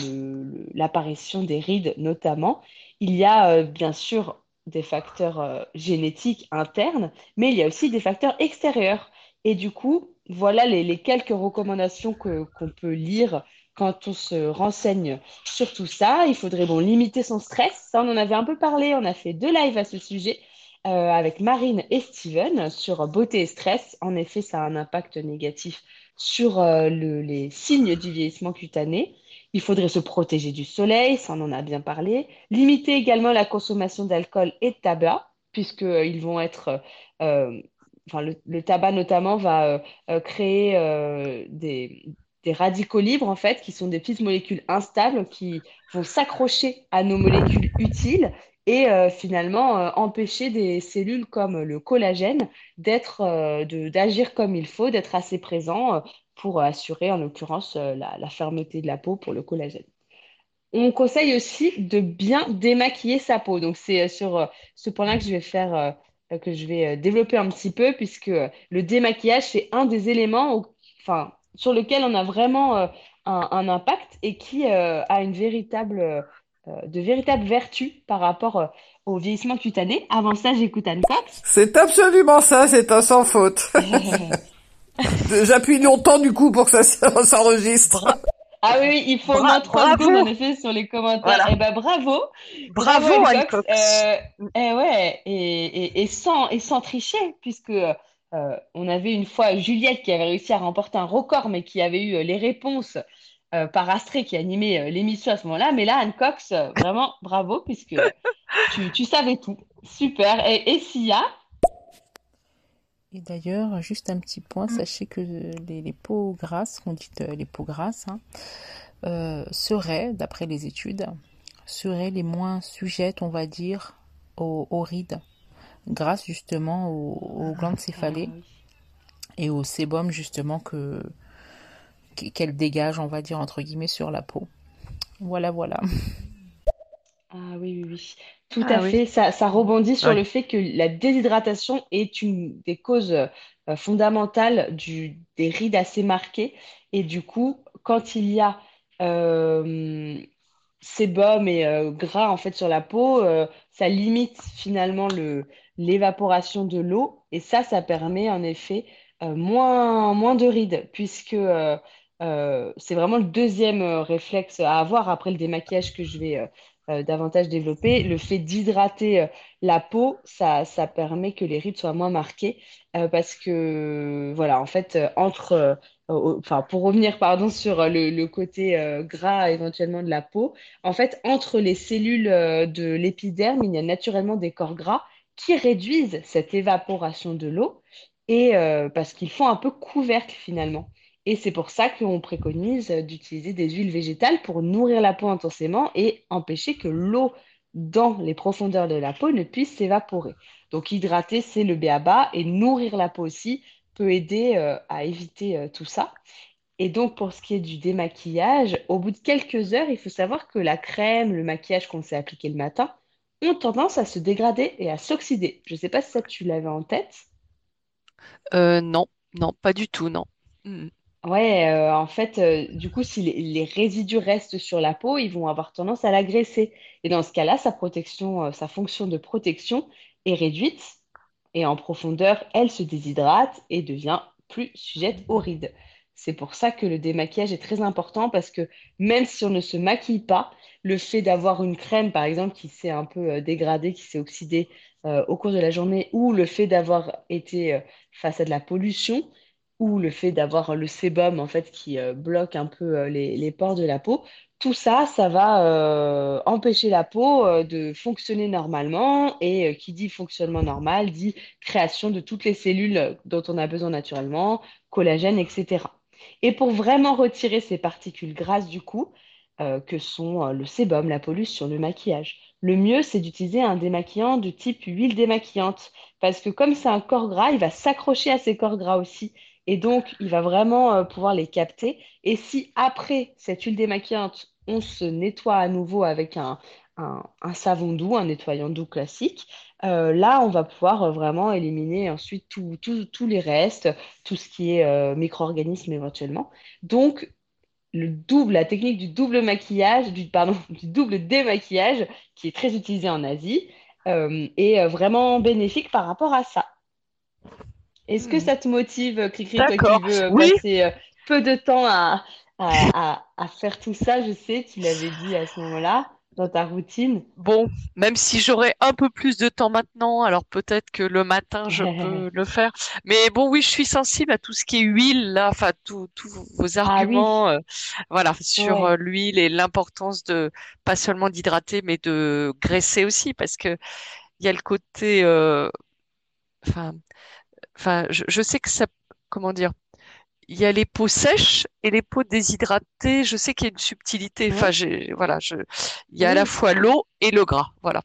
l'apparition des rides notamment, il y a euh, bien sûr des facteurs euh, génétiques internes, mais il y a aussi des facteurs extérieurs. Et du coup, voilà les, les quelques recommandations que, qu'on peut lire quand on se renseigne sur tout ça. Il faudrait bon, limiter son stress. Ça, on en avait un peu parlé. On a fait deux lives à ce sujet euh, avec Marine et Steven sur beauté et stress. En effet, ça a un impact négatif sur euh, le- les signes du vieillissement cutané. Il faudrait se protéger du soleil, ça on en a bien parlé. Limiter également la consommation d'alcool et de tabac, puisqu'ils vont être, euh, enfin le, tabac notamment va euh, euh, créer euh, des, des radicaux libres en fait, qui sont des petites molécules instables qui vont s'accrocher à nos molécules utiles et euh, finalement euh, empêcher des cellules comme le collagène d'être, euh, d'agir comme il faut, d'être assez présent pour assurer en l'occurrence la, fermeté de la peau pour le collagène. On conseille aussi de bien démaquiller sa peau. Donc c'est sur ce point-là que je vais faire, que je vais développer un petit peu, puisque le démaquillage, c'est un des éléments enfin, sur lequel on a vraiment euh, un, un impact et qui euh, a une véritable, euh, de véritables vertus par rapport euh, au vieillissement cutané. Avant ça, j'écoute Anne Cox. C'est absolument ça, c'est un sans faute. J'appuie longtemps du coup pour que ça s'enregistre. Ah oui, il faut Bra- moins 30 secondes en bravo. effet sur les commentaires. Voilà. Eh ben bravo, Bravo, Anne Anne Cox. Cox. Euh, eh ouais, et, et, et sans et sans tricher, puisque euh, on avait une fois Juliette qui avait réussi à remporter un record, mais qui avait eu euh, les réponses euh, par Astrée qui animait l'émission à ce moment-là. Mais là, Anne Cox, vraiment bravo, puisque tu, savais tout. Super. Et, Sia, Et d'ailleurs, juste un petit point, sachez que les, peaux grasses, qu'on dit les peaux grasses, hein, seraient, d'après les études, seraient les moins sujettes, on va dire, aux, aux rides, grâce justement aux, aux glandes céphalées et au sébum justement que qu'elles dégagent, on va dire entre guillemets, sur la peau. Voilà, voilà. Ah oui, oui, oui. Tout Ah à oui. fait. Ça, ça rebondit sur Ouais. le fait que la déshydratation est une des causes euh, fondamentales du, des rides assez marquées. Et du coup, quand il y a euh, sébum et euh, gras en fait sur la peau, euh, ça limite finalement le, l'évaporation de l'eau. Et ça, ça permet en effet euh, moins, de rides, puisque euh, euh, c'est vraiment le deuxième réflexe à avoir après le démaquillage que je vais davantage développer. Le fait d'hydrater la peau, ça, permet que les rides soient moins marquées parce que, voilà, en fait, entre, enfin, pour revenir, pardon, sur le, côté gras éventuellement de la peau, en fait, entre les cellules de l'épiderme, il y a naturellement des corps gras qui réduisent cette évaporation de l'eau et euh, parce qu'ils font un peu couvercle finalement. Et c'est pour ça qu'on préconise d'utiliser des huiles végétales pour nourrir la peau intensément et empêcher que l'eau dans les profondeurs de la peau ne puisse s'évaporer. Donc hydrater, c'est le b.a.-ba et nourrir la peau aussi peut aider euh, à éviter euh, tout ça. Et donc pour ce qui est du démaquillage, au bout de quelques heures, il faut savoir que la crème, le maquillage qu'on s'est appliqué le matin ont tendance à se dégrader et à s'oxyder. Je ne sais pas si ça tu l'avais en tête. Euh, non, non, pas du tout, non. Mm. Ouais, euh, en fait, euh, du coup, si les, les résidus restent sur la peau, ils vont avoir tendance à l'agresser. Et dans ce cas-là, sa protection, euh, sa fonction de protection est réduite et en profondeur, elle se déshydrate et devient plus sujette aux rides. C'est pour ça que le démaquillage est très important parce que même si on ne se maquille pas, le fait d'avoir une crème, par exemple, qui s'est un peu euh, dégradée, qui s'est oxydée euh, au cours de la journée, ou le fait d'avoir été euh, face à de la pollution, ou le fait d'avoir le sébum en fait qui bloque un peu les, pores de la peau, tout ça, ça va empêcher la peau de fonctionner normalement et qui dit fonctionnement normal dit création de toutes les cellules dont on a besoin naturellement, collagène, etc. Et pour vraiment retirer ces particules grasses du coup, euh, que sont euh, le sébum, la pollution, le maquillage, le mieux c'est d'utiliser un démaquillant de type huile démaquillante parce que comme c'est un corps gras, il va s'accrocher à ces corps gras aussi. Et donc, il va vraiment euh, pouvoir les capter. Et si après cette huile démaquillante, on se nettoie à nouveau avec un, un- savon doux, un nettoyant doux classique, là, on va pouvoir vraiment éliminer ensuite tous les restes, tout ce qui est micro-organismes éventuellement. Donc, le double, la technique du double maquillage, du, pardon, du double démaquillage, qui est très utilisée en Asie, euh, est euh, vraiment bénéfique par rapport à ça. Est-ce que ça te motive, Cricri, toi qui veux Oui. passer euh, peu de temps à, à, à- à faire tout ça, je sais, tu l'avais dit à ce moment-là, dans ta routine. Bon, même si j'aurais un peu plus de temps maintenant, alors peut-être que le matin je peux le faire. Mais bon, oui, je suis sensible à tout ce qui est huile, là, enfin, tous vos arguments, euh, voilà, sur Ouais. euh, l'huile et l'importance de pas seulement d'hydrater, mais de graisser aussi, parce que il y a le côté, euh, enfin, enfin, je, je sais que ça, comment dire, il y a les peaux sèches et les peaux déshydratées. Je sais qu'il y a une subtilité. Enfin, voilà, je, il y a à la fois l'eau et le gras. Voilà.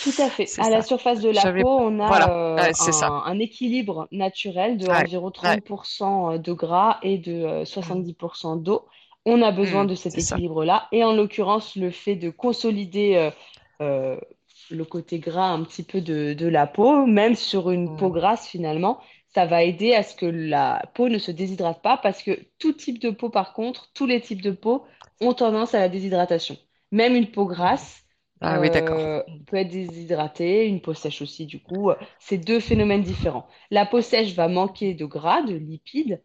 Tout à fait. À la surface de la peau, on a voilà. euh, Ouais, c'est ça. un, équilibre naturel de Ouais, environ 30% de gras et de euh, 70% d'eau. On a besoin Mm, de cet équilibre-là. Et en l'occurrence, le fait de consolider euh, euh, le côté gras un petit peu de, de la peau, même sur une peau grasse finalement, ça va aider à ce que la peau ne se déshydrate pas parce que tout type de peau, par contre, tous les types de peau ont tendance à la déshydratation. Même une peau grasse Ah oui, d'accord. euh, peut être déshydratée, une peau sèche aussi, du coup. C'est deux phénomènes différents. La peau sèche va manquer de gras, de lipides,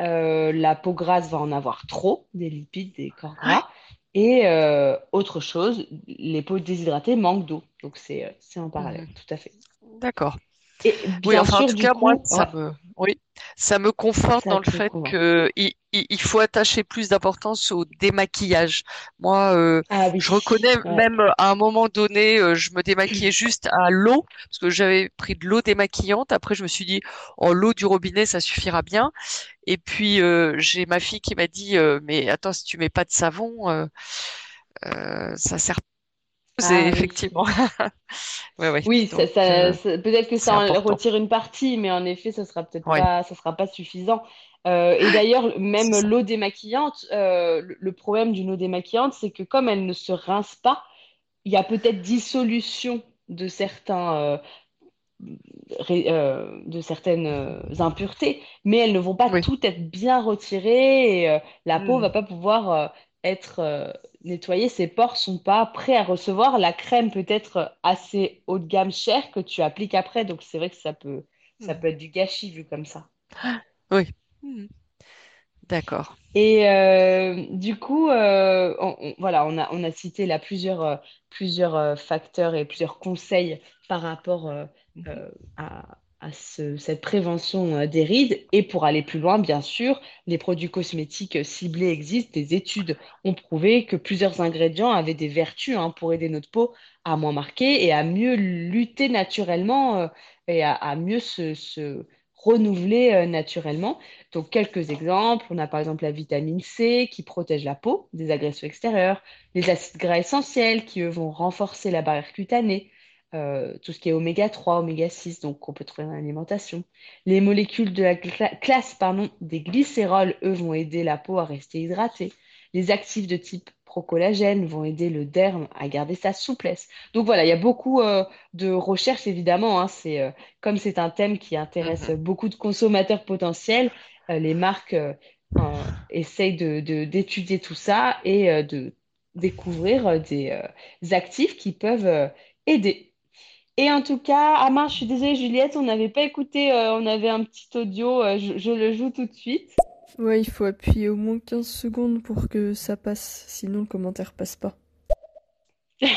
euh, la peau grasse va en avoir trop, des lipides, des corps gras. Et euh, autre chose, les peaux déshydratées manquent d'eau. Donc c'est en parallèle, Mhm. tout à fait. D'accord. Et Oui, enfin, en tout cas, moi, ça me, oui, ça me conforte ça dans le fait convainc. que il, il- il faut attacher plus d'importance au démaquillage. Moi, euh, Ah oui, je reconnais ouais. même à un moment donné, euh, je me démaquillais juste à l'eau parce que j'avais pris de l'eau démaquillante. Après, je me suis dit, oh, l'eau du robinet, ça suffira bien. Et puis, euh, j'ai ma fille qui m'a dit, mais attends, si tu mets pas de savon, ça sert. Et Ah oui. effectivement, ouais, ouais. Oui, ça, Donc, ça- euh, ça- peut-être que ça en important. retire une partie, mais en effet, ça sera peut-être Ouais, pas, ça sera pas suffisant. Euh, et d'ailleurs, même l'eau démaquillante, euh, le, problème d'une eau démaquillante, c'est que comme elle ne se rince pas, il y a peut-être dissolution de certains, ré- euh, de certaines euh, impuretés, mais elles ne vont pas Oui. toutes être bien retirées et euh, la peau Hmm. va pas pouvoir être euh, nettoyée, ses pores sont pas prêts à recevoir la crème peut-être assez haut de gamme chère que tu appliques après, donc c'est vrai que ça peut, ça Hmm. peut être du gâchis vu comme ça. Oui. Hmm. D'accord. Et euh, du coup, euh, on, on- voilà, on a, on a cité là plusieurs, euh, plusieurs facteurs et plusieurs conseils par rapport euh, à, à ce- cette prévention euh, des rides. Et pour aller plus loin, bien sûr, les produits cosmétiques ciblés existent. Des études ont prouvé que plusieurs ingrédients avaient des vertus hein, pour aider notre peau à moins marquer et à mieux lutter naturellement euh, et à, mieux se, renouveler euh, naturellement. Donc, quelques exemples. On a par exemple la vitamine C qui protège la peau des agressions extérieures, les acides gras essentiels qui, eux, vont renforcer la barrière cutanée, euh, tout ce qui est oméga 3, oméga 6, donc qu'on peut trouver dans l'alimentation. Les molécules de la cla- classe pardon, des glycérols, eux, vont aider la peau à rester hydratée. Les actifs de type procollagène vont aider le derme à garder sa souplesse. Donc voilà, il y a beaucoup euh, de recherches évidemment. hein, c'est, euh, comme c'est un thème qui intéresse Mhm. beaucoup de consommateurs potentiels, les marques essayent de, d'étudier tout ça et de découvrir des actifs qui peuvent aider. Et en tout cas, mince, je suis désolée Juliette, on n'avait pas écouté, euh, on avait un petit audio, euh, je, je le joue tout de suite. Ouais, il faut appuyer au moins 15 secondes pour que ça passe, sinon le commentaire passe pas.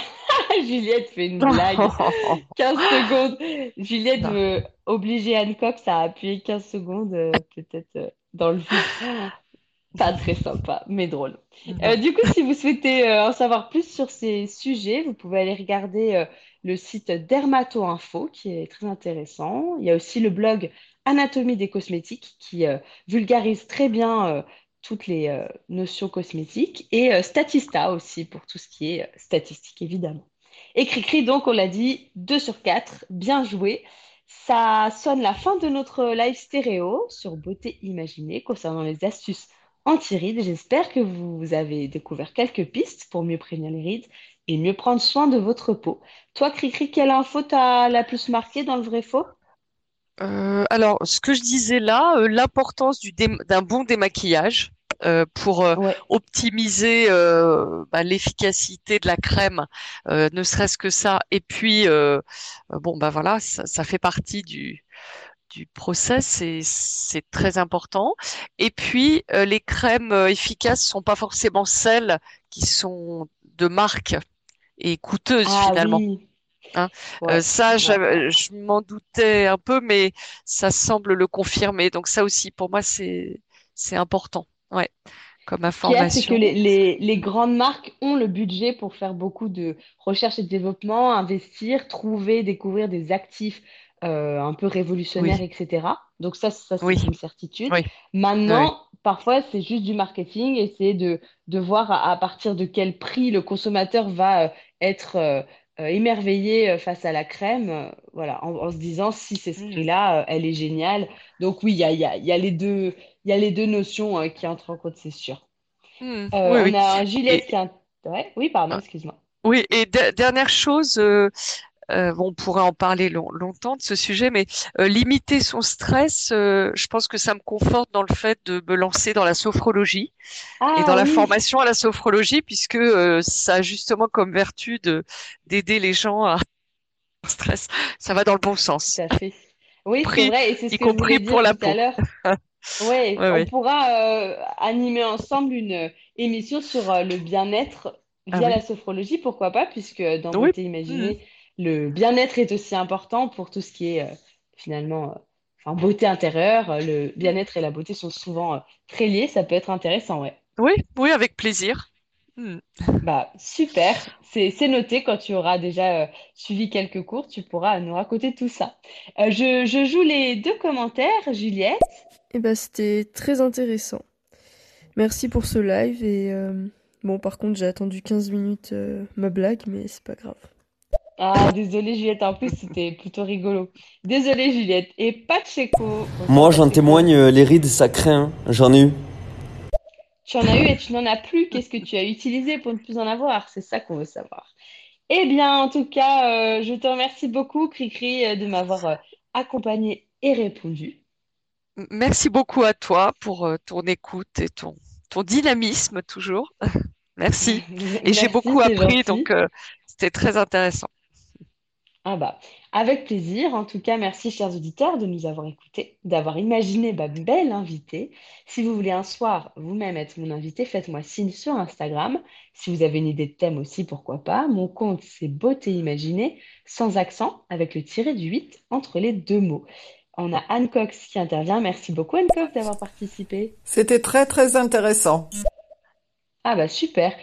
Juliette fait une blague. 15 secondes. Juliette veut obliger Anne Cox à appuyer 15 secondes, euh, peut-être euh, dans le vide. Pas très sympa, mais drôle. Euh, du coup, si vous souhaitez euh, en savoir plus sur ces sujets, vous pouvez aller regarder euh, le site Dermato Info, qui est très intéressant. Il y a aussi le blog Anatomie des cosmétiques, qui euh, vulgarise très bien euh, toutes les euh, notions cosmétiques. Et Statista aussi, pour tout ce qui est statistique, évidemment. Et Cricri, donc, on l'a dit, 2 sur 4, bien joué. Ça sonne la fin de notre live stéréo sur Beauté Imaginée concernant les astuces anti-rides. J'espère que vous avez découvert quelques pistes pour mieux prévenir les rides et mieux prendre soin de votre peau. Toi, Cricri, quelle info t'as la plus marquée dans le vrai faux? Euh, alors, ce que je disais là, euh, l'importance d'un bon démaquillage euh, pour euh, Ouais. optimiser euh, bah, l'efficacité de la crème, ne serait-ce que ça. Et puis, bon, bah voilà, ça, ça fait partie du, du process et c'est très important. Et puis, les crèmes efficaces sont pas forcément celles qui sont de marque et coûteuses Ah finalement. oui, Hein. ouais, Euh, ça, je m'en doutais un peu, mais ça semble le confirmer. Donc ça aussi, pour moi, c'est important. Ouais, comme Ce qu'il y a, c'est que information. les, les- les grandes marques ont le budget pour faire beaucoup de recherche et développement, investir, trouver, découvrir des actifs euh, un peu révolutionnaires, Oui, etc. Donc ça, ça c'est oui, une certitude. oui. Maintenant, parfois, c'est juste du marketing et c'est de, de voir à, à partir de quel prix le consommateur va euh, être euh, euh, émerveillé euh, face à la crème, voilà, en, en se disant si c'est ce Mm. prix-là, elle est géniale. Donc oui, il y a, il y a, il y a les deux, y a les deux notions euh, qui entrent en compte, c'est sûr. Mm. Euh, Oui, on oui. a Juliette Et qui a... Ouais, oui, pardon, ah, excuse-moi. oui, et de- dernière chose, euh, euh, on pourrait en parler long- longtemps de ce sujet, mais euh, limiter son stress, euh, je pense que ça me conforte dans le fait de me lancer dans la sophrologie et dans Ah la oui, formation à la sophrologie, puisque ça a justement comme vertu de d'aider les gens à stress. Ça va dans le bon sens, tout à fait. Oui, c'est vrai, et c'est ce y que je compris pour dire la tout à l'heure. Ouais, on ouais. pourra euh, animer ensemble une émission sur euh, le bien-être Ah via oui. la sophrologie, pourquoi pas, puisque dans Oui. Beauté. Imaginée, le bien-être est aussi important pour tout ce qui est euh, finalement, euh, enfin, beauté intérieure. Euh, Le bien-être et la beauté sont souvent euh, très liés, ça peut être intéressant, ouais. Oui, oui, avec plaisir. Hmm. Bah, super, c'est c'est noté. Quand tu auras déjà euh, suivi quelques cours, tu pourras nous raconter tout ça. Euh, je, je joue les deux commentaires, Juliette. Eh ben, c'était très intéressant. Merci pour ce live et euh, bon, par contre, j'ai attendu 15 minutes euh, ma blague, mais c'est pas grave. Ah, désolée Juliette, en plus c'était plutôt rigolo. Désolée Juliette. Et Pacheco. Moi, j'en témoigne, euh, les rides, ça craint. J'en ai eu. Tu en as eu et tu n'en as plus. Qu'est-ce que tu as utilisé pour ne plus en avoir? C'est ça qu'on veut savoir. Eh bien, en tout cas, euh, je te remercie beaucoup, Cricri, euh, de m'avoir accompagné et répondu. Merci beaucoup à toi pour ton écoute et ton, ton dynamisme toujours. Merci. Et j'ai beaucoup appris, gentil. donc euh, c'était très intéressant. Ah bah, avec plaisir. En tout cas, merci, chers auditeurs, de nous avoir écoutés, d'avoir imaginé ma belle invitée. Si vous voulez un soir vous-même être mon invité, faites-moi signe sur Instagram. Si vous avez une idée de thème aussi, pourquoi pas. Mon compte, c'est Beauté Imaginée, sans accent, avec le tiré du 8 entre les deux mots. On a Anne Cox qui intervient. Merci beaucoup, Anne Cox, d'avoir participé. C'était très très intéressant. Ah bah super.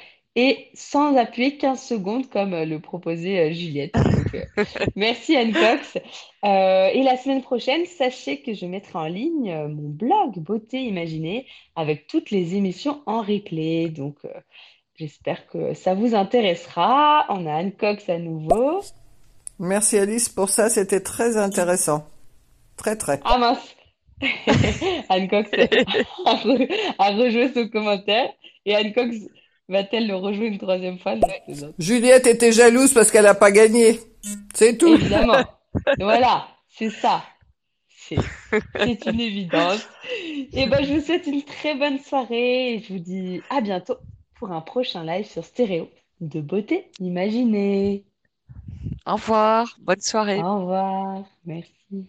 Et sans appuyer 15 secondes comme euh, le proposait euh, Juliette. Donc, euh, merci Anne Cox. Euh, et la semaine prochaine, sachez que je mettrai en ligne mon blog Beauté Imaginée avec toutes les émissions en replay. Donc euh, j'espère que ça vous intéressera. On a Anne Cox à nouveau. Merci Alice pour ça, c'était très intéressant. Très très. Ah mince. Anne Cox a, re- a rejoué son commentaire et Anne Cox va-t-elle le rejouer une troisième fois? Juliette était jalouse parce qu'elle n'a pas gagné. C'est tout. Évidemment. Voilà, c'est ça. C'est c'est une évidence. Et ben, je vous souhaite une très bonne soirée et je vous dis à bientôt pour un prochain live sur Stéréo de beauté imaginée. Au revoir, bonne soirée. Au revoir, merci.